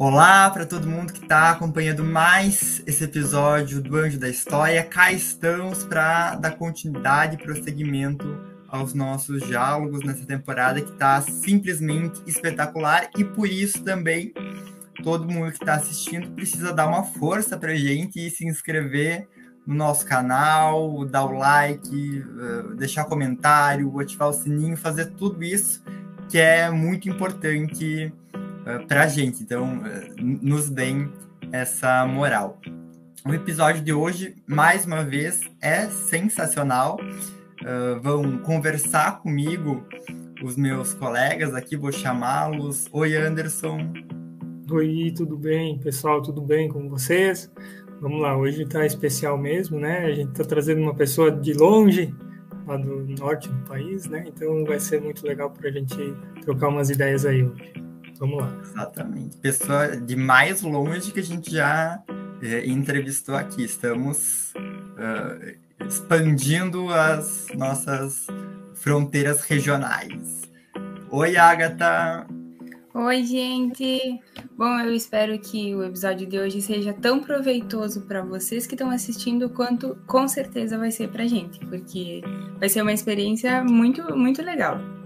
Olá para todo mundo que está acompanhando mais esse episódio do Anjo da História. Cá estamos para dar continuidade e prosseguimento aos nossos diálogos nessa temporada que está simplesmente espetacular e por isso também todo mundo que está assistindo precisa dar uma força para gente e se inscrever no nosso canal, dar o like, eh, deixar comentário, ativar o sininho, fazer tudo isso que é muito importante uh, para a gente. Então, uh, nos deem essa moral. O episódio de hoje, mais uma vez, é sensacional. Uh, vão conversar comigo os meus colegas aqui, vou chamá-los. Oi, Anderson. Oi, tudo bem, pessoal? Tudo bem com vocês? Vamos lá, hoje está especial mesmo, né? A gente está trazendo uma pessoa de longe, lá do norte do país, né? Então vai ser muito legal para a gente trocar umas ideias aí hoje. Vamos lá. Exatamente. Pessoa de mais longe que a gente já é, entrevistou aqui. Estamos uh, expandindo as nossas fronteiras regionais. Oi, Agatha! Oi, gente! Bom, eu espero que o episódio de hoje seja tão proveitoso para vocês que estão assistindo quanto com certeza vai ser para a gente, porque vai ser uma experiência muito, muito legal.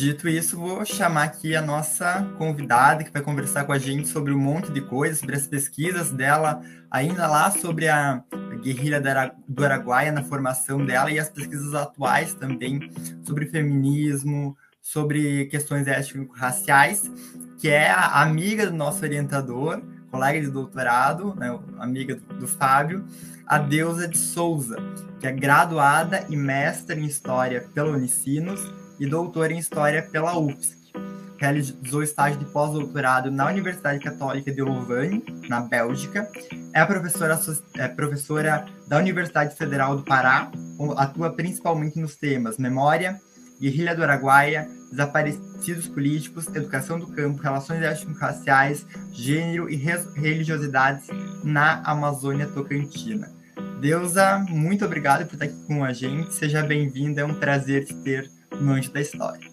Dito isso, vou chamar aqui a nossa convidada que vai conversar com a gente sobre um monte de coisas, sobre as pesquisas dela, ainda lá sobre a guerrilha do Araguaia na formação dela e as pesquisas atuais também sobre feminismo, sobre questões étnico-raciais, que é a amiga do nosso orientador, colega de doutorado, né, amiga do, Fábio, a Deusa de Souza, que é graduada e mestra em História pela Unicinos e doutora em História pela UFSC. Realizou estágio de pós-doutorado na Universidade Católica de Louvain, na Bélgica. É professora, é professora da Universidade Federal do Pará, atua principalmente nos temas memória, guerrilha do Araguaia, desaparecidos políticos, educação do campo, relações étnico-raciais, gênero e religiosidades na Amazônia Tocantina. Deusa, muito obrigado por estar aqui com a gente. Seja bem-vinda, é um prazer te ter no Anjo da História.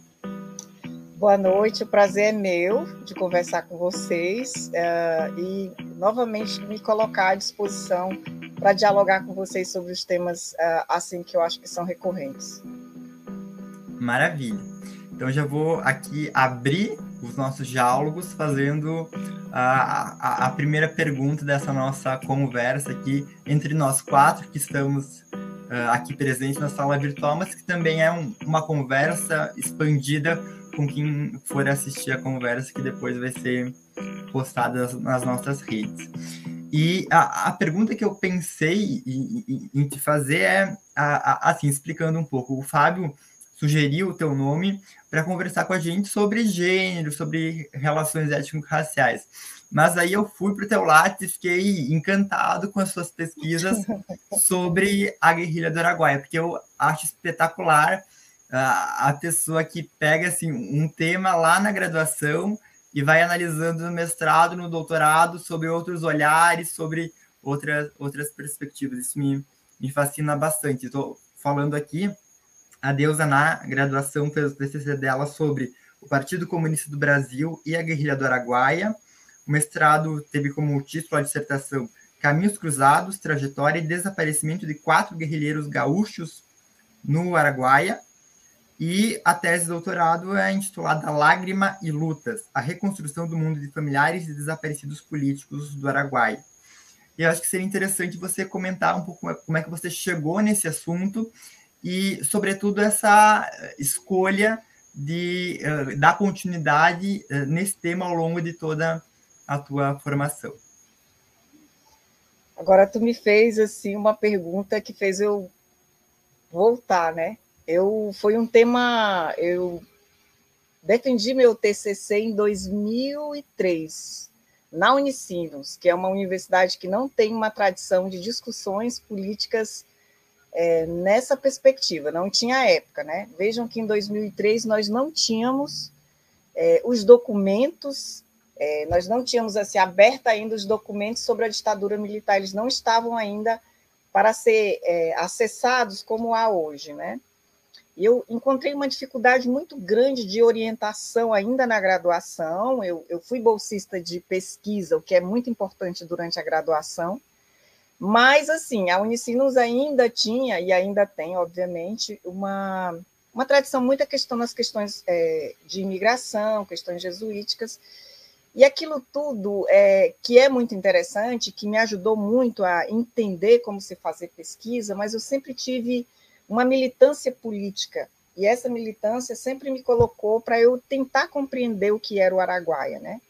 Boa noite, o prazer é meu de conversar com vocês uh, e novamente me colocar à disposição para dialogar com vocês sobre os temas uh, assim que eu acho que são recorrentes. Maravilha. Então já vou aqui abrir os nossos diálogos fazendo a, a, a, primeira pergunta dessa nossa conversa aqui entre nós quatro que estamos uh, aqui presentes na sala virtual, mas que também é um, uma conversa expandida com quem for assistir a conversa que depois vai ser postada nas, nossas redes. E a, a, pergunta que eu pensei em, em, te fazer é, a, assim, explicando um pouco. O Fábio sugeriu o teu nome para conversar com a gente sobre gênero, sobre relações étnico-raciais. Mas aí eu fui para o teu Lattes e fiquei encantado com as suas pesquisas sobre a guerrilha do Araguaia, porque eu acho espetacular a, a pessoa que pega assim, um tema lá na graduação e vai analisando no mestrado, no doutorado, sobre outros olhares, sobre outras, outras perspectivas. Isso me, me fascina bastante. Estou falando aqui a Deusa, na graduação, fez o TCC dela sobre o Partido Comunista do Brasil e a guerrilha do Araguaia. O mestrado teve como título a dissertação Caminhos Cruzados, Trajetória e Desaparecimento de Quatro Guerrilheiros Gaúchos no Araguaia. E a tese de doutorado é intitulada Lágrima e Lutas, a reconstrução do mundo de familiares e desaparecidos políticos do Araguaia. E eu acho que seria interessante você comentar um pouco como é que você chegou nesse assunto e, sobretudo, essa escolha de uh, dar continuidade uh, nesse tema ao longo de toda a tua formação. Agora tu me fez assim uma pergunta que fez eu voltar, né? Eu foi um tema eu defendi meu TCC em 2003 na Unicinos, que é uma universidade que não tem uma tradição de discussões políticas é, nessa perspectiva, não tinha época, né? Vejam que em 2003 nós não tínhamos é, os documentos, é, nós não tínhamos assim aberto ainda os documentos sobre a ditadura militar, eles não estavam ainda para ser é, acessados como há hoje, né? Eu encontrei uma dificuldade muito grande de orientação ainda na graduação. Eu, eu fui bolsista de pesquisa, o que é muito importante durante a graduação. Mas, assim, a Unicinos ainda tinha, e ainda tem, obviamente, uma, uma tradição muito questão nas questões é, de imigração, questões jesuíticas, e aquilo tudo é, que é muito interessante, que me ajudou muito a entender como se fazer pesquisa, mas eu sempre tive uma militância política. E essa militância sempre me colocou para eu tentar compreender o que era o Araguaia, né?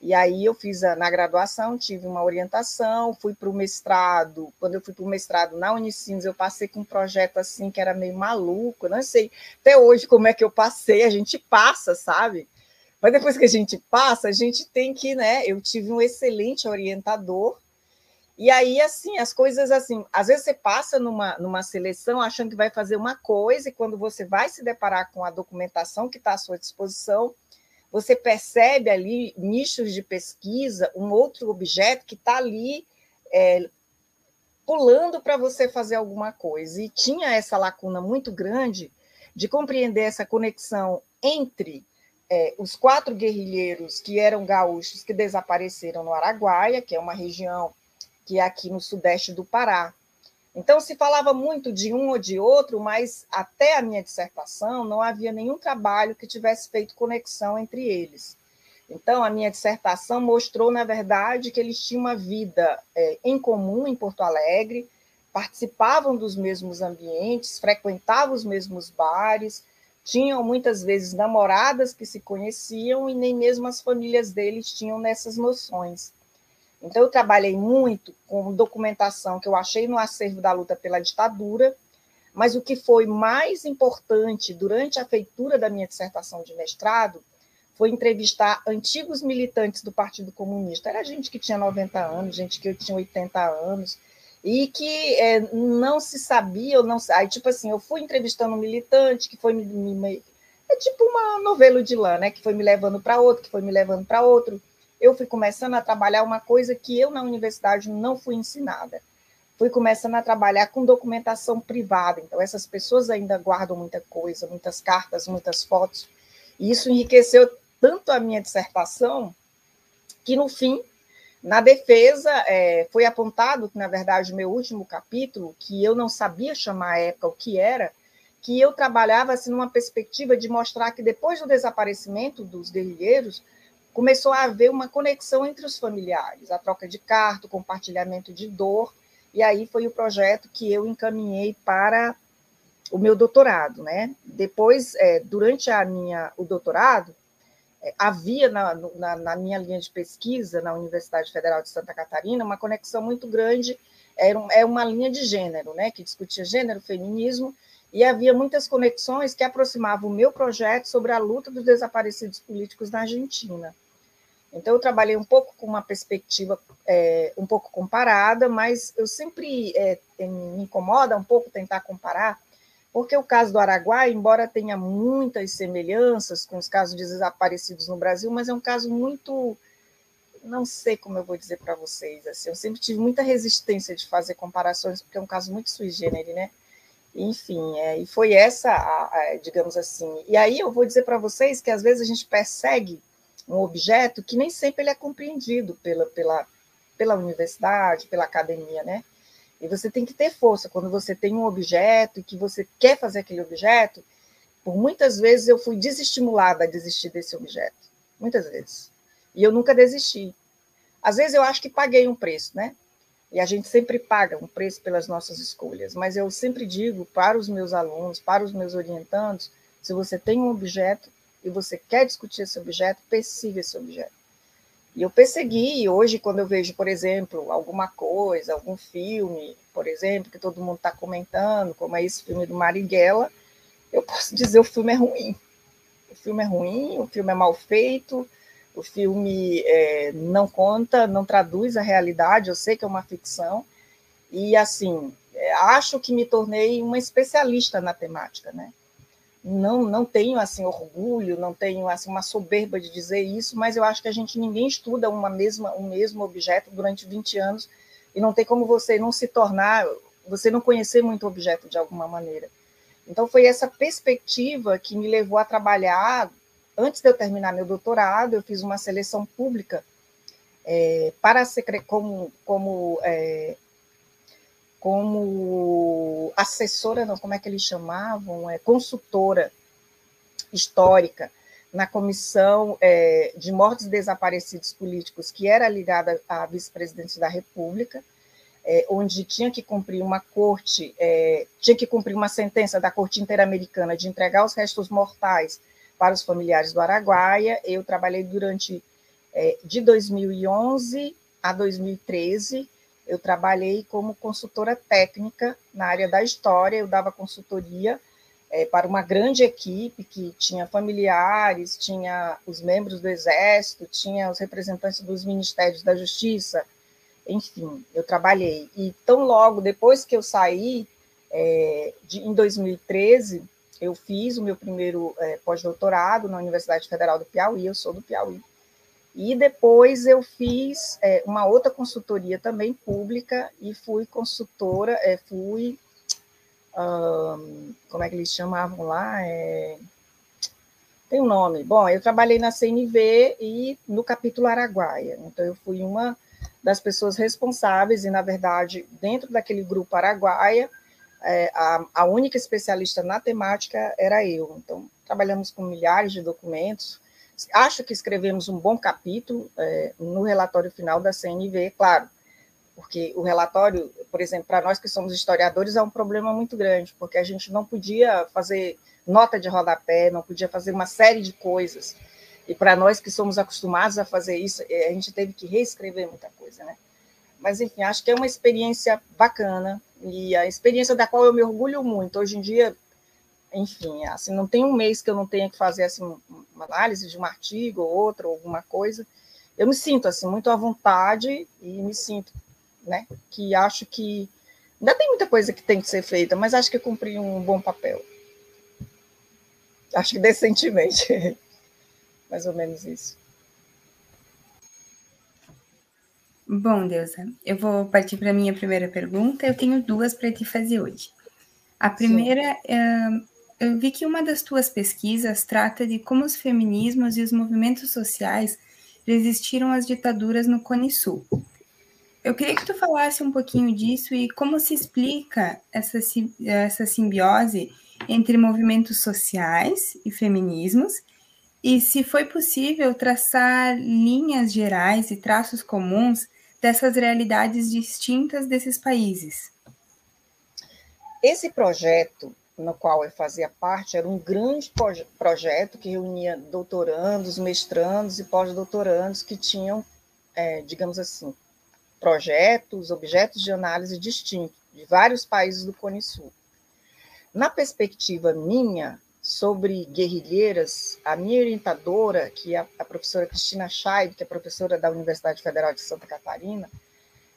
E aí eu fiz a, na graduação, tive uma orientação, fui para o mestrado. Quando eu fui para o mestrado na Unicinos, eu passei com um projeto assim que era meio maluco, não sei até hoje como é que eu passei, a gente passa, sabe? Mas depois que a gente passa, a gente tem que, né? Eu tive um excelente orientador e aí, assim, as coisas assim, às vezes você passa numa, numa seleção achando que vai fazer uma coisa, e quando você vai se deparar com a documentação que está à sua disposição, você percebe ali nichos de pesquisa, um outro objeto que está ali é, pulando para você fazer alguma coisa. E tinha essa lacuna muito grande de compreender essa conexão entre é, os quatro guerrilheiros que eram gaúchos que desapareceram no Araguaia, que é uma região que é aqui no sudeste do Pará. Então, se falava muito de um ou de outro, mas até a minha dissertação não havia nenhum trabalho que tivesse feito conexão entre eles. Então, a minha dissertação mostrou, na verdade, que eles tinham uma vida é, em comum em Porto Alegre, participavam dos mesmos ambientes, frequentavam os mesmos bares, tinham muitas vezes namoradas que se conheciam e nem mesmo as famílias deles tinham nessas noções. Então, eu trabalhei muito com documentação que eu achei no acervo da luta pela ditadura, mas o que foi mais importante durante a feitura da minha dissertação de mestrado foi entrevistar antigos militantes do Partido Comunista. Era gente que tinha 90 anos, gente que tinha 80 anos, e que é, não se sabia, ou não aí tipo assim, eu fui entrevistando um militante que foi me, me é tipo uma novela de lã, né, que foi me levando para outro, que foi me levando para outro, eu fui começando a trabalhar uma coisa que eu na universidade não fui ensinada. Fui começando a trabalhar com documentação privada. Então, essas pessoas ainda guardam muita coisa, muitas cartas, muitas fotos. E isso enriqueceu tanto a minha dissertação que, no fim, na defesa, é, foi apontado que, na verdade, o meu último capítulo, que eu não sabia chamar à época o que era, que eu trabalhava assim, numa perspectiva de mostrar que, depois do desaparecimento dos guerrilheiros, começou a haver uma conexão entre os familiares, a troca de carta, o compartilhamento de dor, e aí foi o projeto que eu encaminhei para o meu doutorado, né? Depois, é, durante a minha, o doutorado, havia na, na, na, minha linha de pesquisa na Universidade Federal de Santa Catarina uma conexão muito grande, era um, é uma linha de gênero, né? Que discutia gênero, feminismo, e havia muitas conexões que aproximavam o meu projeto sobre a luta dos desaparecidos políticos na Argentina. Então, eu trabalhei um pouco com uma perspectiva é, um pouco comparada, mas eu sempre é, me incomoda um pouco tentar comparar, porque o caso do Araguai, embora tenha muitas semelhanças com os casos de desaparecidos no Brasil, mas é um caso muito. Não sei como eu vou dizer para vocês. Assim, eu sempre tive muita resistência de fazer comparações, porque é um caso muito sui generis, né? Enfim, é, e foi essa, a, a, digamos assim. E aí eu vou dizer para vocês que às vezes a gente persegue um objeto que nem sempre ele é compreendido pela, pela, pela universidade, pela academia, né? E você tem que ter força quando você tem um objeto e que você quer fazer aquele objeto. Por muitas vezes eu fui desestimulada a desistir desse objeto, muitas vezes. E eu nunca desisti. Às vezes eu acho que paguei um preço, né? E a gente sempre paga um preço pelas nossas escolhas, mas eu sempre digo para os meus alunos, para os meus orientandos, se você tem um objeto, e você quer discutir esse objeto, persiga esse objeto. E eu persegui, e hoje, quando eu vejo, por exemplo, alguma coisa, algum filme, por exemplo, que todo mundo está comentando, como é esse filme do Marighella, eu posso dizer o filme é ruim. O filme é ruim, o filme é mal feito, o filme é, não conta, não traduz a realidade, eu sei que é uma ficção, e assim, é, acho que me tornei uma especialista na temática, né? Não, não tenho assim orgulho, não tenho assim uma soberba de dizer isso, mas eu acho que a gente ninguém estuda uma mesma um mesmo objeto durante 20 anos e não tem como você não se tornar, você não conhecer muito o objeto de alguma maneira. Então, foi essa perspectiva que me levou a trabalhar. Antes de eu terminar meu doutorado, eu fiz uma seleção pública é, para como, como, é, como assessora, não, como é que eles chamavam? É, consultora histórica na comissão é, de mortos e desaparecidos políticos, que era ligada à vice-presidente da República, é, onde tinha que cumprir uma corte, é, tinha que cumprir uma sentença da Corte Interamericana de entregar os restos mortais para os familiares do Araguaia. Eu trabalhei durante é, de 2011 a 2013. Eu trabalhei como consultora técnica na área da história. Eu dava consultoria é, para uma grande equipe que tinha familiares, tinha os membros do Exército, tinha os representantes dos Ministérios da Justiça, enfim, eu trabalhei. E tão logo depois que eu saí, é, de, em 2013, eu fiz o meu primeiro é, pós-doutorado na Universidade Federal do Piauí, eu sou do Piauí. E depois eu fiz é, uma outra consultoria também pública e fui consultora, é, fui. Um, como é que eles chamavam lá? É, tem um nome. Bom, eu trabalhei na CNV e no capítulo Araguaia. Então, eu fui uma das pessoas responsáveis, e, na verdade, dentro daquele grupo Araguaia, é, a, a única especialista na temática era eu. Então, trabalhamos com milhares de documentos. Acho que escrevemos um bom capítulo é, no relatório final da CNV, claro, porque o relatório, por exemplo, para nós que somos historiadores, é um problema muito grande, porque a gente não podia fazer nota de rodapé, não podia fazer uma série de coisas. E para nós que somos acostumados a fazer isso, é, a gente teve que reescrever muita coisa, né? Mas, enfim, acho que é uma experiência bacana e a experiência da qual eu me orgulho muito. Hoje em dia, enfim, assim, não tem um mês que eu não tenha que fazer assim, uma análise de um artigo ou outro, ou alguma coisa. Eu me sinto assim muito à vontade e me sinto, né, que acho que ainda tem muita coisa que tem que ser feita, mas acho que cumpri um bom papel. Acho que decentemente. mais ou menos isso. Bom, Deusa, eu vou partir para a minha primeira pergunta. Eu tenho duas para te fazer hoje. A primeira, uh, eu vi que uma das tuas pesquisas trata de como os feminismos e os movimentos sociais resistiram às ditaduras no Cone Sul. Eu queria que tu falasse um pouquinho disso e como se explica essa, essa simbiose entre movimentos sociais e feminismos e se foi possível traçar linhas gerais e traços comuns dessas realidades distintas desses países. Esse projeto, no qual eu fazia parte, era um grande projeto que reunia doutorandos, mestrandos e pós-doutorandos que tinham, é, digamos assim, projetos, objetos de análise distintos de vários países do Cone Sul. Na perspectiva minha, sobre guerrilheiras, a minha orientadora, que é a professora Cristina Scheib, que é professora da Universidade Federal de Santa Catarina,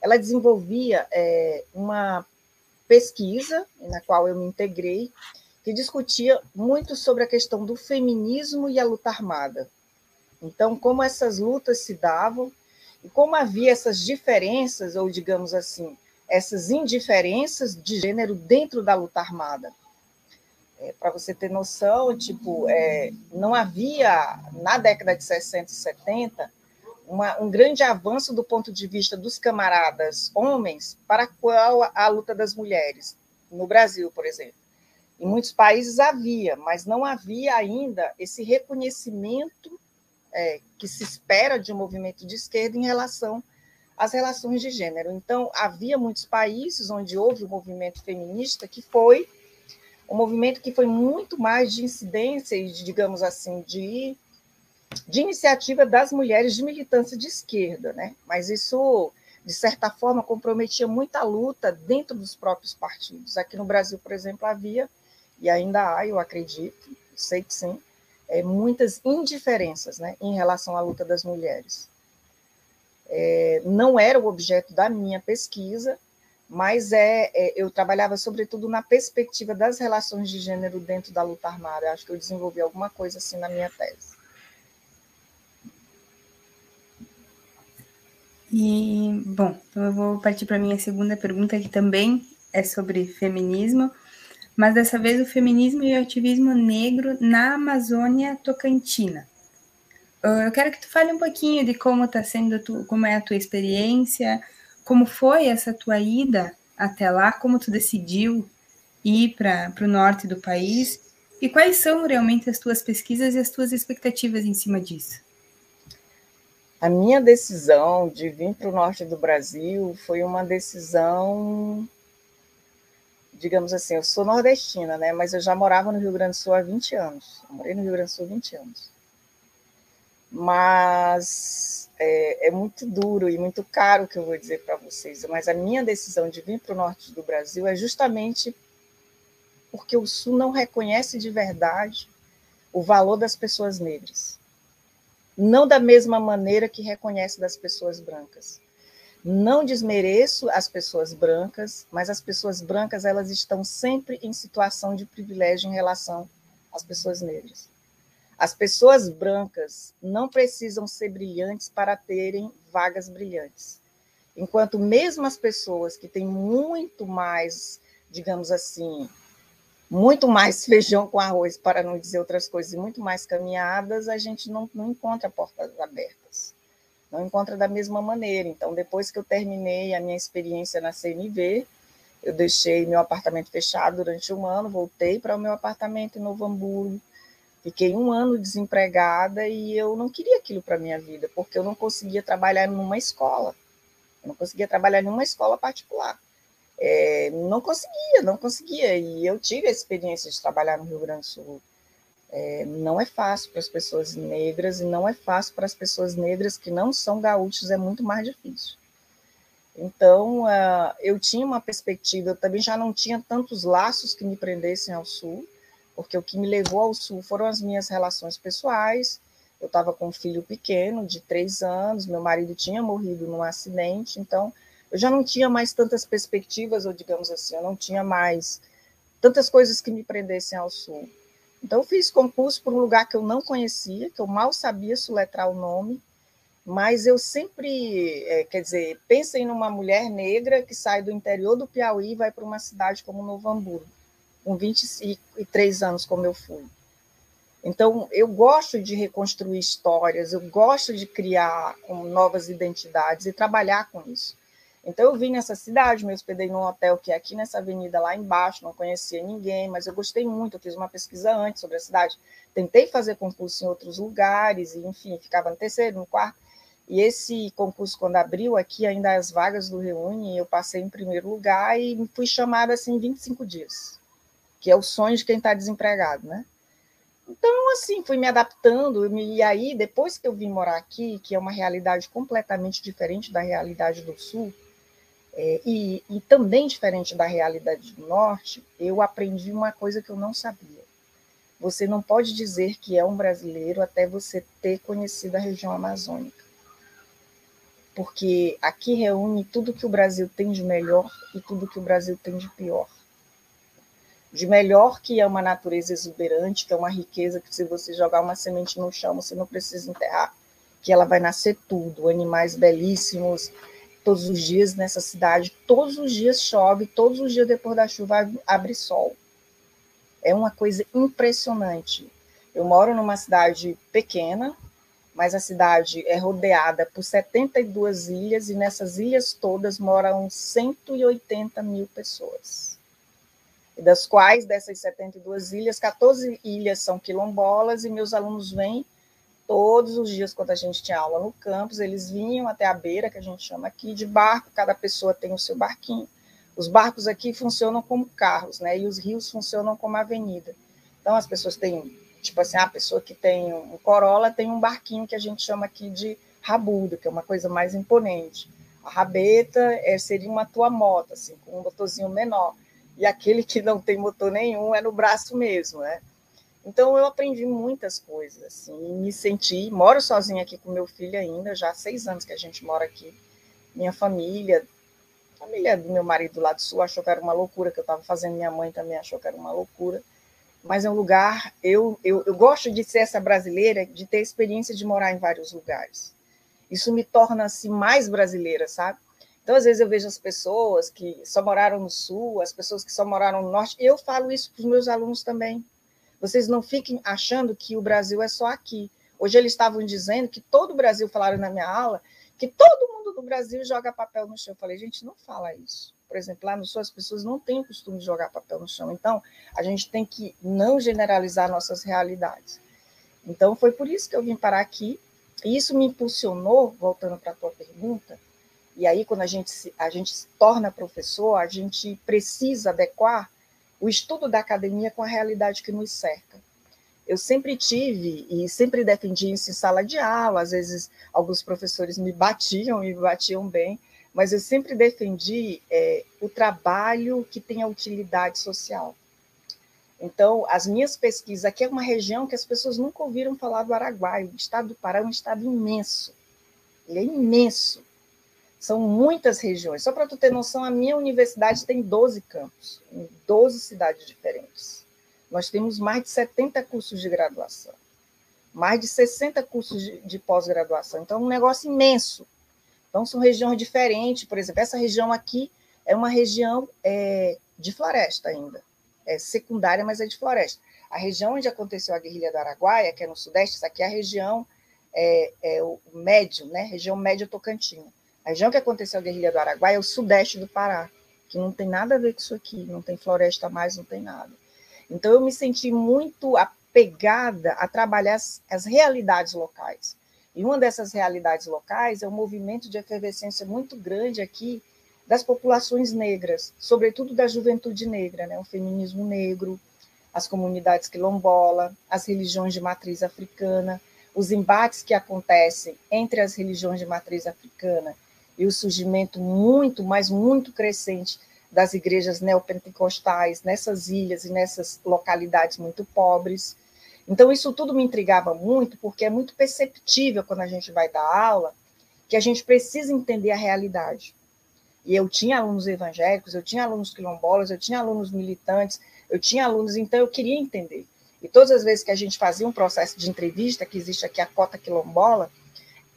ela desenvolvia é, uma pesquisa, na qual eu me integrei, que discutia muito sobre a questão do feminismo e a luta armada. Então, como essas lutas se davam e como havia essas diferenças, ou digamos assim, essas indiferenças de gênero dentro da luta armada. É, Para você ter noção, tipo, é, não havia, na década de 60 e 70, uma, um grande avanço do ponto de vista dos camaradas homens para qual a, a luta das mulheres, no Brasil, por exemplo. Em muitos países havia, mas não havia ainda esse reconhecimento é, que se espera de um movimento de esquerda em relação às relações de gênero. Então, havia muitos países onde houve o um movimento feminista que foi um movimento que foi muito mais de incidência e, de, digamos assim, de, de iniciativa das mulheres de militância de esquerda, né? Mas isso, de certa forma, comprometia muita luta dentro dos próprios partidos. Aqui no Brasil, por exemplo, havia, e ainda há, eu acredito, sei que sim, é, muitas indiferenças né, em relação à luta das mulheres. É, não era o objeto da minha pesquisa, mas é, é, eu trabalhava sobretudo na perspectiva das relações de gênero dentro da luta armada. Acho que eu desenvolvi alguma coisa assim na minha tese. E, bom, então eu vou partir para a minha segunda pergunta, que também é sobre feminismo, mas dessa vez o feminismo e o ativismo negro na Amazônia Tocantina. Ah, eu quero que tu fale um pouquinho de como está sendo, tu, como é a tua experiência, como foi essa tua ida até lá, como tu decidiu ir para o norte do país e quais são realmente as tuas pesquisas e as tuas expectativas em cima disso. A minha decisão de vir para o norte do Brasil foi uma decisão, digamos assim, eu sou nordestina, né? Mas eu já morava no Rio Grande do Sul há 20 anos. Eu morei no Rio Grande do Sul há 20 anos. Mas é, é muito duro e muito caro o que eu vou dizer para vocês. Mas a minha decisão de vir para o norte do Brasil é justamente porque o Sul não reconhece de verdade o valor das pessoas negras não da mesma maneira que reconhece das pessoas brancas. Não desmereço as pessoas brancas, mas as pessoas brancas elas estão sempre em situação de privilégio em relação às pessoas negras. As pessoas brancas não precisam ser brilhantes para terem vagas brilhantes. Enquanto mesmo as pessoas que têm muito mais, digamos assim, muito mais feijão com arroz, para não dizer outras coisas, e muito mais caminhadas, a gente não, não encontra portas abertas. Não encontra da mesma maneira. Então, depois que eu terminei a minha experiência na CNV, eu deixei meu apartamento fechado durante um ano, voltei para o meu apartamento em Novo Hamburgo, fiquei um ano desempregada e eu não queria aquilo para minha vida, porque eu não conseguia trabalhar numa escola. Eu não conseguia trabalhar em uma escola particular é, não conseguia, não conseguia. E eu tive a experiência de trabalhar no Rio Grande do Sul. É, não é fácil para as pessoas negras e não é fácil para as pessoas negras que não são gaúchos, é muito mais difícil. Então, uh, eu tinha uma perspectiva, eu também já não tinha tantos laços que me prendessem ao Sul, porque o que me levou ao Sul foram as minhas relações pessoais. Eu estava com um filho pequeno, de três anos, meu marido tinha morrido num acidente, então eu já não tinha mais tantas perspectivas, ou digamos assim, eu não tinha mais tantas coisas que me prendessem ao sul. Então, eu fiz concurso por um lugar que eu não conhecia, que eu mal sabia soletrar o nome, mas eu sempre, é, quer dizer, pensem numa mulher negra que sai do interior do Piauí e vai para uma cidade como Novo Hamburgo, com 23 anos, como eu fui. Então, eu gosto de reconstruir histórias, eu gosto de criar novas identidades e trabalhar com isso. Então eu vim nessa cidade, me hospedei num hotel que é aqui nessa avenida lá embaixo, não conhecia ninguém, mas eu gostei muito, eu fiz uma pesquisa antes sobre a cidade. Tentei fazer concurso em outros lugares, e enfim, ficava no terceiro, no quarto. E esse concurso, quando abriu aqui, ainda as vagas do Reúne, eu passei em primeiro lugar e fui chamada assim em 25 dias, que é o sonho de quem está desempregado, né? Então, assim, fui me adaptando, e aí, depois que eu vim morar aqui, que é uma realidade completamente diferente da realidade do Sul, é, e, e também diferente da realidade do norte, eu aprendi uma coisa que eu não sabia. Você não pode dizer que é um brasileiro até você ter conhecido a região amazônica. Porque aqui reúne tudo que o Brasil tem de melhor e tudo que o Brasil tem de pior. De melhor que é uma natureza exuberante, que é uma riqueza que se você jogar uma semente no chão, você não precisa enterrar, que ela vai nascer tudo, animais belíssimos, todos os dias nessa cidade, todos os dias chove, todos os dias depois da chuva abre sol. É uma coisa impressionante. Eu moro numa cidade pequena, mas a cidade é rodeada por 72 ilhas e nessas ilhas todas moram 180 mil pessoas. E das quais, dessas 72 ilhas, 14 ilhas são quilombolas e meus alunos vêm todos os dias, quando a gente tinha aula no campus, eles vinham até a beira, que a gente chama aqui, de barco, cada pessoa tem o seu barquinho. Os barcos aqui funcionam como carros, né? E os rios funcionam como avenida. Então, as pessoas têm, tipo assim, a pessoa que tem um Corolla tem um barquinho que a gente chama aqui de rabudo, que é uma coisa mais imponente. A rabeta é, seria uma tua moto, assim, com um motorzinho menor. E aquele que não tem motor nenhum é no braço mesmo, né? Então eu aprendi muitas coisas, assim, me senti, moro sozinha aqui com meu filho ainda, já há seis anos que a gente mora aqui. Minha família, a família do meu marido lá do sul achou que era uma loucura que eu estava fazendo, minha mãe também achou que era uma loucura. Mas é um lugar, eu, eu, eu gosto de ser essa brasileira, de ter experiência de morar em vários lugares. Isso me torna assim mais brasileira, sabe? Então, às vezes, eu vejo as pessoas que só moraram no Sul, as pessoas que só moraram no Norte, eu falo isso para os meus alunos também. Vocês não fiquem achando que o Brasil é só aqui. Hoje eles estavam dizendo que todo o Brasil, falaram na minha aula, que todo mundo do Brasil joga papel no chão. Eu falei, gente, não fala isso. Por exemplo, lá no Sul as pessoas não têm o costume de jogar papel no chão. Então, a gente tem que não generalizar nossas realidades. Então, foi por isso que eu vim parar aqui. E isso me impulsionou, voltando para a tua pergunta, e aí, quando a gente, se, a gente se torna professor, a gente precisa adequar o estudo da academia com a realidade que nos cerca. Eu sempre tive e sempre defendi isso em sala de aula, às vezes alguns professores me batiam e batiam bem, mas eu sempre defendi é, o trabalho que tem a utilidade social. Então, as minhas pesquisas, aqui é uma região que as pessoas nunca ouviram falar do Araguaia, o estado do Pará é um estado imenso, ele é imenso, são muitas regiões. Só para tu ter noção, a minha universidade tem 12 campos, em 12 cidades diferentes. Nós temos mais de 70 cursos de graduação, mais de 60 cursos de, de pós-graduação. Então, é um negócio imenso. Então, são regiões diferentes. Por exemplo, essa região aqui é uma região é, de floresta ainda. É secundária, mas é de floresta. A região onde aconteceu a guerrilha do Araguaia, que é no sudeste, essa aqui é a região é, é o médio, né? Região médio Tocantina. A região que aconteceu a guerrilha do Araguaia é o sudeste do Pará, que não tem nada a ver com isso aqui, não tem floresta mais, não tem nada. Então eu me senti muito apegada a trabalhar as, as realidades locais. E uma dessas realidades locais é um movimento de efervescência muito grande aqui das populações negras, sobretudo da juventude negra, né? o feminismo negro, as comunidades quilombola, as religiões de matriz africana, os embates que acontecem entre as religiões de matriz africana e o surgimento muito, mas muito crescente das igrejas neopentecostais nessas ilhas e nessas localidades muito pobres. Então, isso tudo me intrigava muito, porque é muito perceptível quando a gente vai dar aula que a gente precisa entender a realidade. E eu tinha alunos evangélicos, eu tinha alunos quilombolas, eu tinha alunos militantes, eu tinha alunos, então eu queria entender. E todas as vezes que a gente fazia um processo de entrevista, que existe aqui a cota quilombola,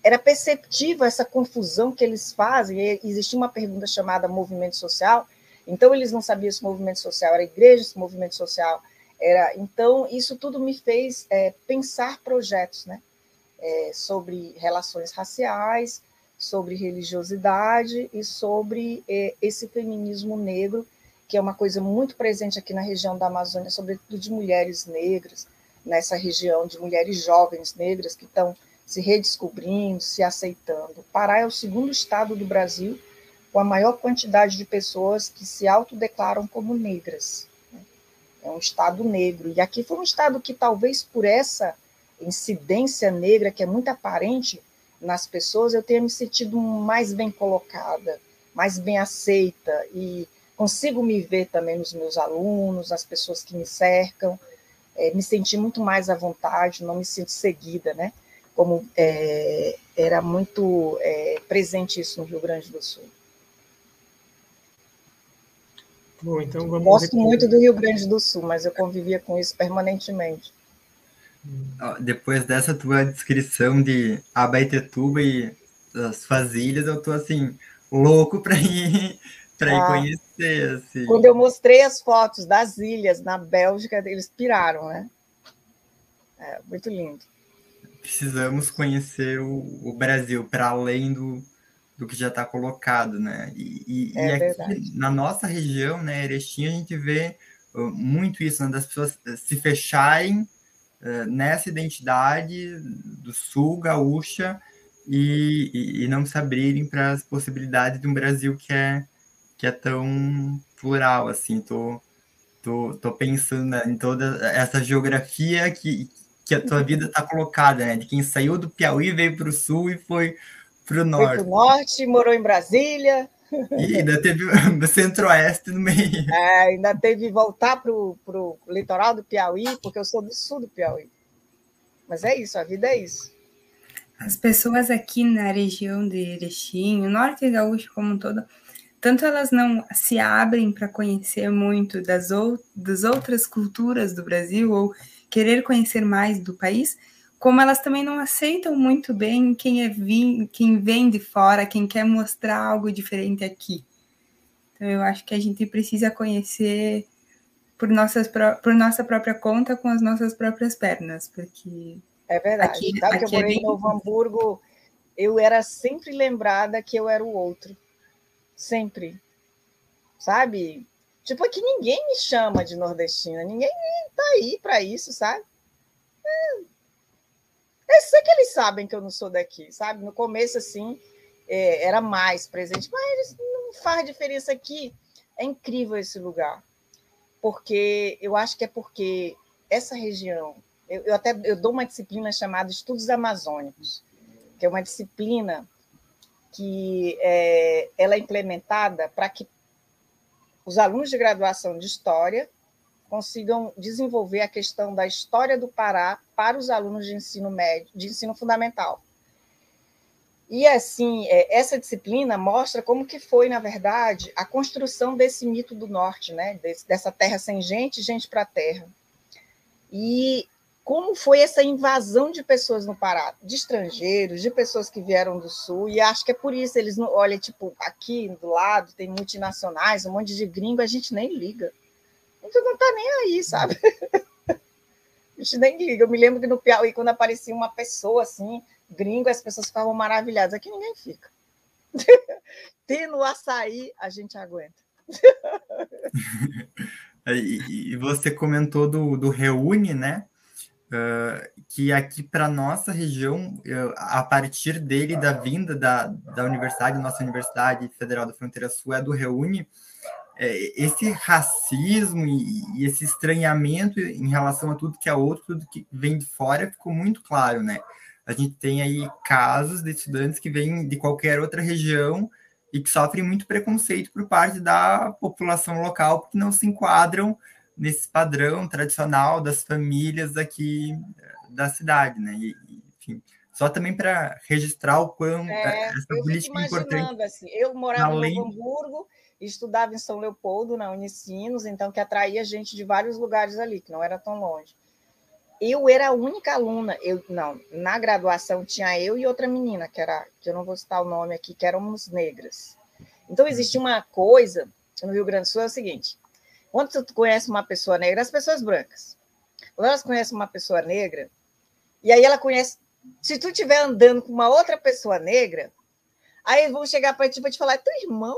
era perceptível essa confusão que eles fazem. Existia uma pergunta chamada movimento social, então eles não sabiam se movimento social era igreja, se movimento social era. Então, isso tudo me fez é, pensar projetos né? É, sobre relações raciais, sobre religiosidade e sobre é, esse feminismo negro, que é uma coisa muito presente aqui na região da Amazônia, sobretudo de mulheres negras, nessa região de mulheres jovens negras que estão se redescobrindo, se aceitando. Pará é o segundo estado do Brasil com a maior quantidade de pessoas que se autodeclaram como negras. Né? É um estado negro. E aqui foi um estado que, talvez por essa incidência negra, que é muito aparente nas pessoas, eu tenha me sentido mais bem colocada, mais bem aceita. E consigo me ver também nos meus alunos, nas pessoas que me cercam. É, me senti muito mais à vontade, não me sinto seguida, né? Como é, era muito é, presente isso no Rio Grande do Sul. Bom, então vamos Gosto repetir. muito do Rio Grande do Sul, mas eu convivia com isso permanentemente. Depois dessa tua descrição de Abaetetuba e as suas ilhas, eu tô assim, louco para ir para ir ah, conhecer. Assim. Quando eu mostrei as fotos das ilhas na Bélgica, eles piraram, né? É, muito lindo precisamos conhecer o, o Brasil para além do, do que já está colocado, né? E, e, é e aqui na nossa região, né, Erechim, a gente vê uh, muito isso, né, das pessoas uh, se fecharem uh, nessa identidade do sul gaúcha e, e, e não se abrirem para as possibilidades de um Brasil que é, que é tão plural, assim, tô, tô, tô pensando né, em toda essa geografia que, que a tua vida está colocada, né? De quem saiu do Piauí, veio para o sul e foi para o norte. Foi para o norte, morou em Brasília. E ainda teve o centro-oeste no meio. É, ainda teve voltar para o litoral do Piauí, porque eu sou do sul do Piauí. Mas é isso, a vida é isso. As pessoas aqui na região de Erechim, o norte gaúcho como um todo, tanto elas não se abrem para conhecer muito das, ou, das outras culturas do Brasil ou querer conhecer mais do país, como elas também não aceitam muito bem quem é vim, quem vem de fora, quem quer mostrar algo diferente aqui. Então eu acho que a gente precisa conhecer por, nossas, por nossa própria conta com as nossas próprias pernas, porque é verdade. Aqui, Sabe aqui que eu morei é bem... em Novo Hamburgo, eu era sempre lembrada que eu era o outro. Sempre. Sabe? Tipo, aqui ninguém me chama de nordestina, ninguém tá aí para isso, sabe? É, eu sei que eles sabem que eu não sou daqui, sabe? No começo, assim, é, era mais presente, mas não faz diferença aqui. É incrível esse lugar, porque eu acho que é porque essa região, eu, eu até eu dou uma disciplina chamada Estudos Amazônicos, que é uma disciplina que é, ela é implementada para que os alunos de graduação de História consigam desenvolver a questão da história do Pará para os alunos de ensino médio, de ensino fundamental. E assim, é, essa disciplina mostra como que foi, na verdade, a construção desse mito do norte, né? dessa terra sem gente, gente para terra. E como foi essa invasão de pessoas no Pará, de estrangeiros, de pessoas que vieram do sul, e acho que é por isso eles não, olha, tipo, aqui do lado tem multinacionais, um monte de gringo, a gente nem liga. A gente não tá nem aí, sabe? A gente nem liga. Eu me lembro que no Piauí, quando aparecia uma pessoa assim, gringo, as pessoas ficavam maravilhadas. Aqui ninguém fica. Tendo açaí, a gente aguenta. e, você comentou do, do Reúne, né? Que aqui para nossa região, a partir dele, da vinda da, da universidade, nossa Universidade Federal da Fronteira Sul é do Reúne, é, esse racismo e, e, esse estranhamento em relação a tudo que é outro, tudo que vem de fora, ficou muito claro, né? A gente tem aí casos de estudantes que vêm de qualquer outra região e que sofrem muito preconceito por parte da população local, porque não se enquadram nesse padrão tradicional das famílias aqui eh, da cidade, né? E, enfim, só também para registrar o quão é, essa política é importante. Assim, eu morava em Novo Hamburgo, estudava em São Leopoldo, na Unicinos, então que atraía gente de vários lugares ali, que não era tão longe. Eu era a única aluna, eu não, na graduação tinha eu e outra menina, que era, que eu não vou citar o nome aqui, que éramos negras. Então existia uma coisa no Rio Grande do Sul é o seguinte: quando tu conhece uma pessoa negra, as pessoas brancas, quando elas conhecem uma pessoa negra, e aí ela conhece, se tu estiver andando com uma outra pessoa negra, aí vão chegar para ti para te falar, é teu irmão,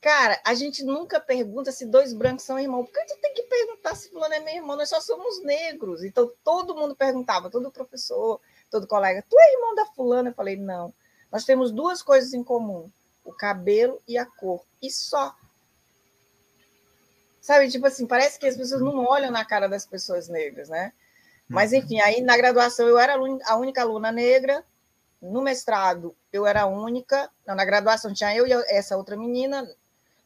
Cara, a gente nunca pergunta se dois brancos são irmãos. Por que tu tem que perguntar se fulano é meu irmão? Nós só somos negros. Então, todo mundo perguntava, todo professor, todo colega, tu é irmão da fulana? Eu falei, não. Nós temos duas coisas em comum, o cabelo e a cor. E só. Sabe, tipo assim, parece que as pessoas não olham na cara das pessoas negras, né? Mas, uhum. enfim, aí na graduação eu era a única aluna negra, no mestrado eu era a única, não, na graduação tinha eu e essa outra menina,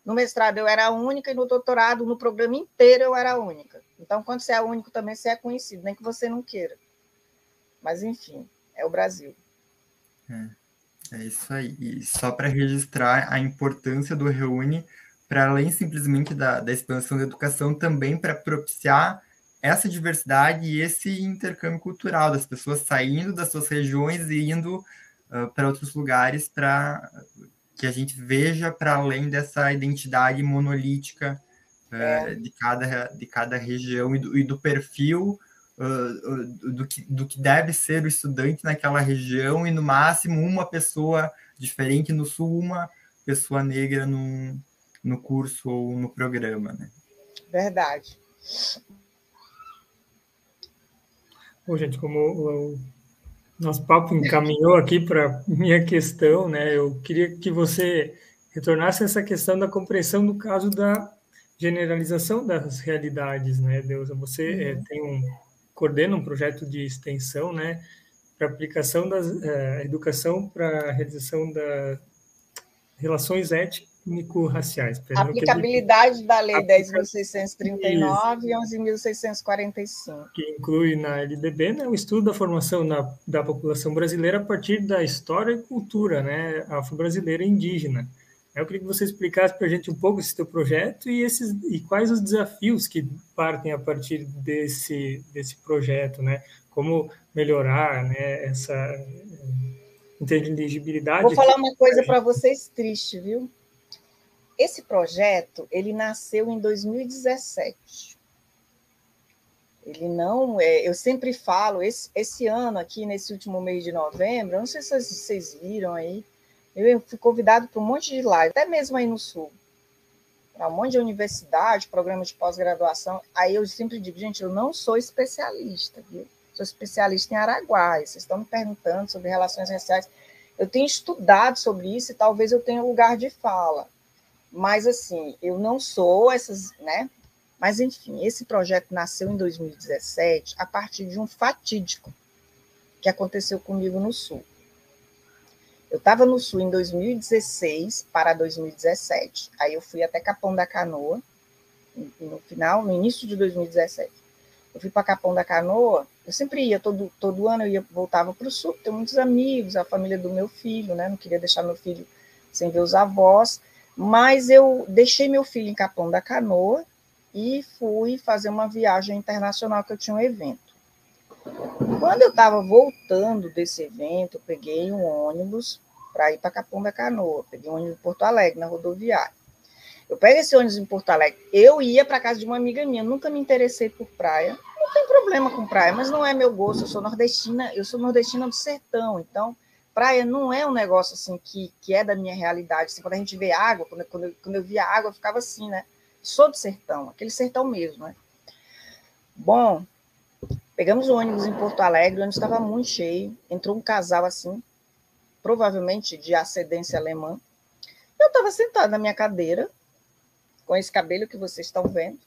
no mestrado eu era a única e no doutorado, no programa inteiro, eu era a única. Então, quando você é único, também você é conhecido, nem que você não queira. Mas, enfim, é o Brasil. É, é isso aí. E só para registrar a importância do Reúne, para além simplesmente da, da expansão da educação, também para propiciar essa diversidade e esse intercâmbio cultural das pessoas saindo das suas regiões e indo uh, para outros lugares para que a gente veja para além dessa identidade monolítica é. uh, de, cada, de cada região e do, e do perfil uh, do, que, do que deve ser o estudante naquela região e no máximo uma pessoa diferente no sul, uma pessoa negra no, no curso ou no programa, né? Verdade. Bom, gente, como o nosso papo encaminhou aqui para minha questão, né? Eu queria que você retornasse essa questão da compreensão do caso da generalização das realidades, né, Deusa? Você é, tem um coordena um projeto de extensão, né, para aplicação da é, educação para a realização das relações éticas étnico-raciais. A aplicabilidade da Lei 10.639 e 11.645. Que inclui na LDB né, o estudo da formação na, da população brasileira a partir da história e cultura né, afro-brasileira e indígena. Eu queria que você explicasse para a gente um pouco esse teu projeto e, esses, e quais os desafios que partem a partir desse, desse projeto, né? como melhorar né, essa eh, inteligibilidade. Vou falar uma coisa para vocês triste, viu? Esse projeto ele nasceu em 2017. Ele não é. Eu sempre falo, esse, esse ano aqui, nesse último mês de novembro, não sei se vocês viram aí, eu fui convidado para um monte de live, até mesmo aí no Sul, para um monte de universidade, programas de pós-graduação. Aí eu sempre digo, gente, eu não sou especialista, viu? Sou especialista em Araguaia. Vocês estão me perguntando sobre relações raciais. Eu tenho estudado sobre isso e talvez eu tenha lugar de fala. Mas, assim, eu não sou essas, né? Mas, enfim, esse projeto nasceu em 2017 a partir de um fatídico que aconteceu comigo no Sul. Eu estava no Sul em 2016 para 2017. Aí eu fui até Capão da Canoa, no final, no início de 2017. Eu fui para Capão da Canoa, eu sempre ia, todo, todo ano eu ia, voltava para o Sul, tenho muitos amigos, a família do meu filho, né? Não queria deixar meu filho sem ver os avós. Mas eu deixei meu filho em Capão da Canoa e fui fazer uma viagem internacional que eu tinha um evento. Quando eu estava voltando desse evento, eu peguei um ônibus para ir para Capão da Canoa. Peguei um ônibus em Porto Alegre, na rodoviária. Eu pego esse ônibus em Porto Alegre. Eu ia para casa de uma amiga minha, nunca me interessei por praia. Não tem problema com praia, mas não é meu gosto. Eu sou nordestina, eu sou nordestina do sertão, então praia não é um negócio assim que, que é da minha realidade. Assim, quando a gente vê água, quando, quando, eu, quando eu via água, eu ficava assim, né? Sou do sertão, aquele sertão mesmo, né? Bom, pegamos o ônibus em Porto Alegre, o ônibus estava muito cheio, entrou um casal assim, provavelmente de ascendência alemã. Eu estava sentada na minha cadeira, com esse cabelo que vocês estão vendo,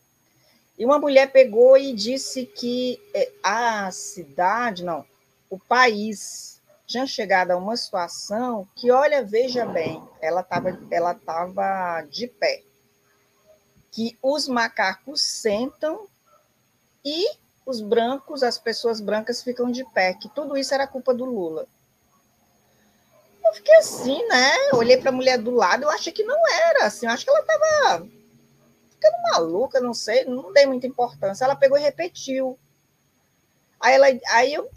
e uma mulher pegou e disse que é, a cidade, não, o país tinha chegado a uma situação que, olha, veja bem, ela estava ela tava de pé. Que os macacos sentam e os brancos, as pessoas brancas ficam de pé, que tudo isso era culpa do Lula. Eu fiquei assim, né? Olhei para a mulher do lado, eu achei que não era assim, eu acho que ela estava ficando maluca, não sei, não dei muita importância. Ela pegou e repetiu. Aí, ela, aí eu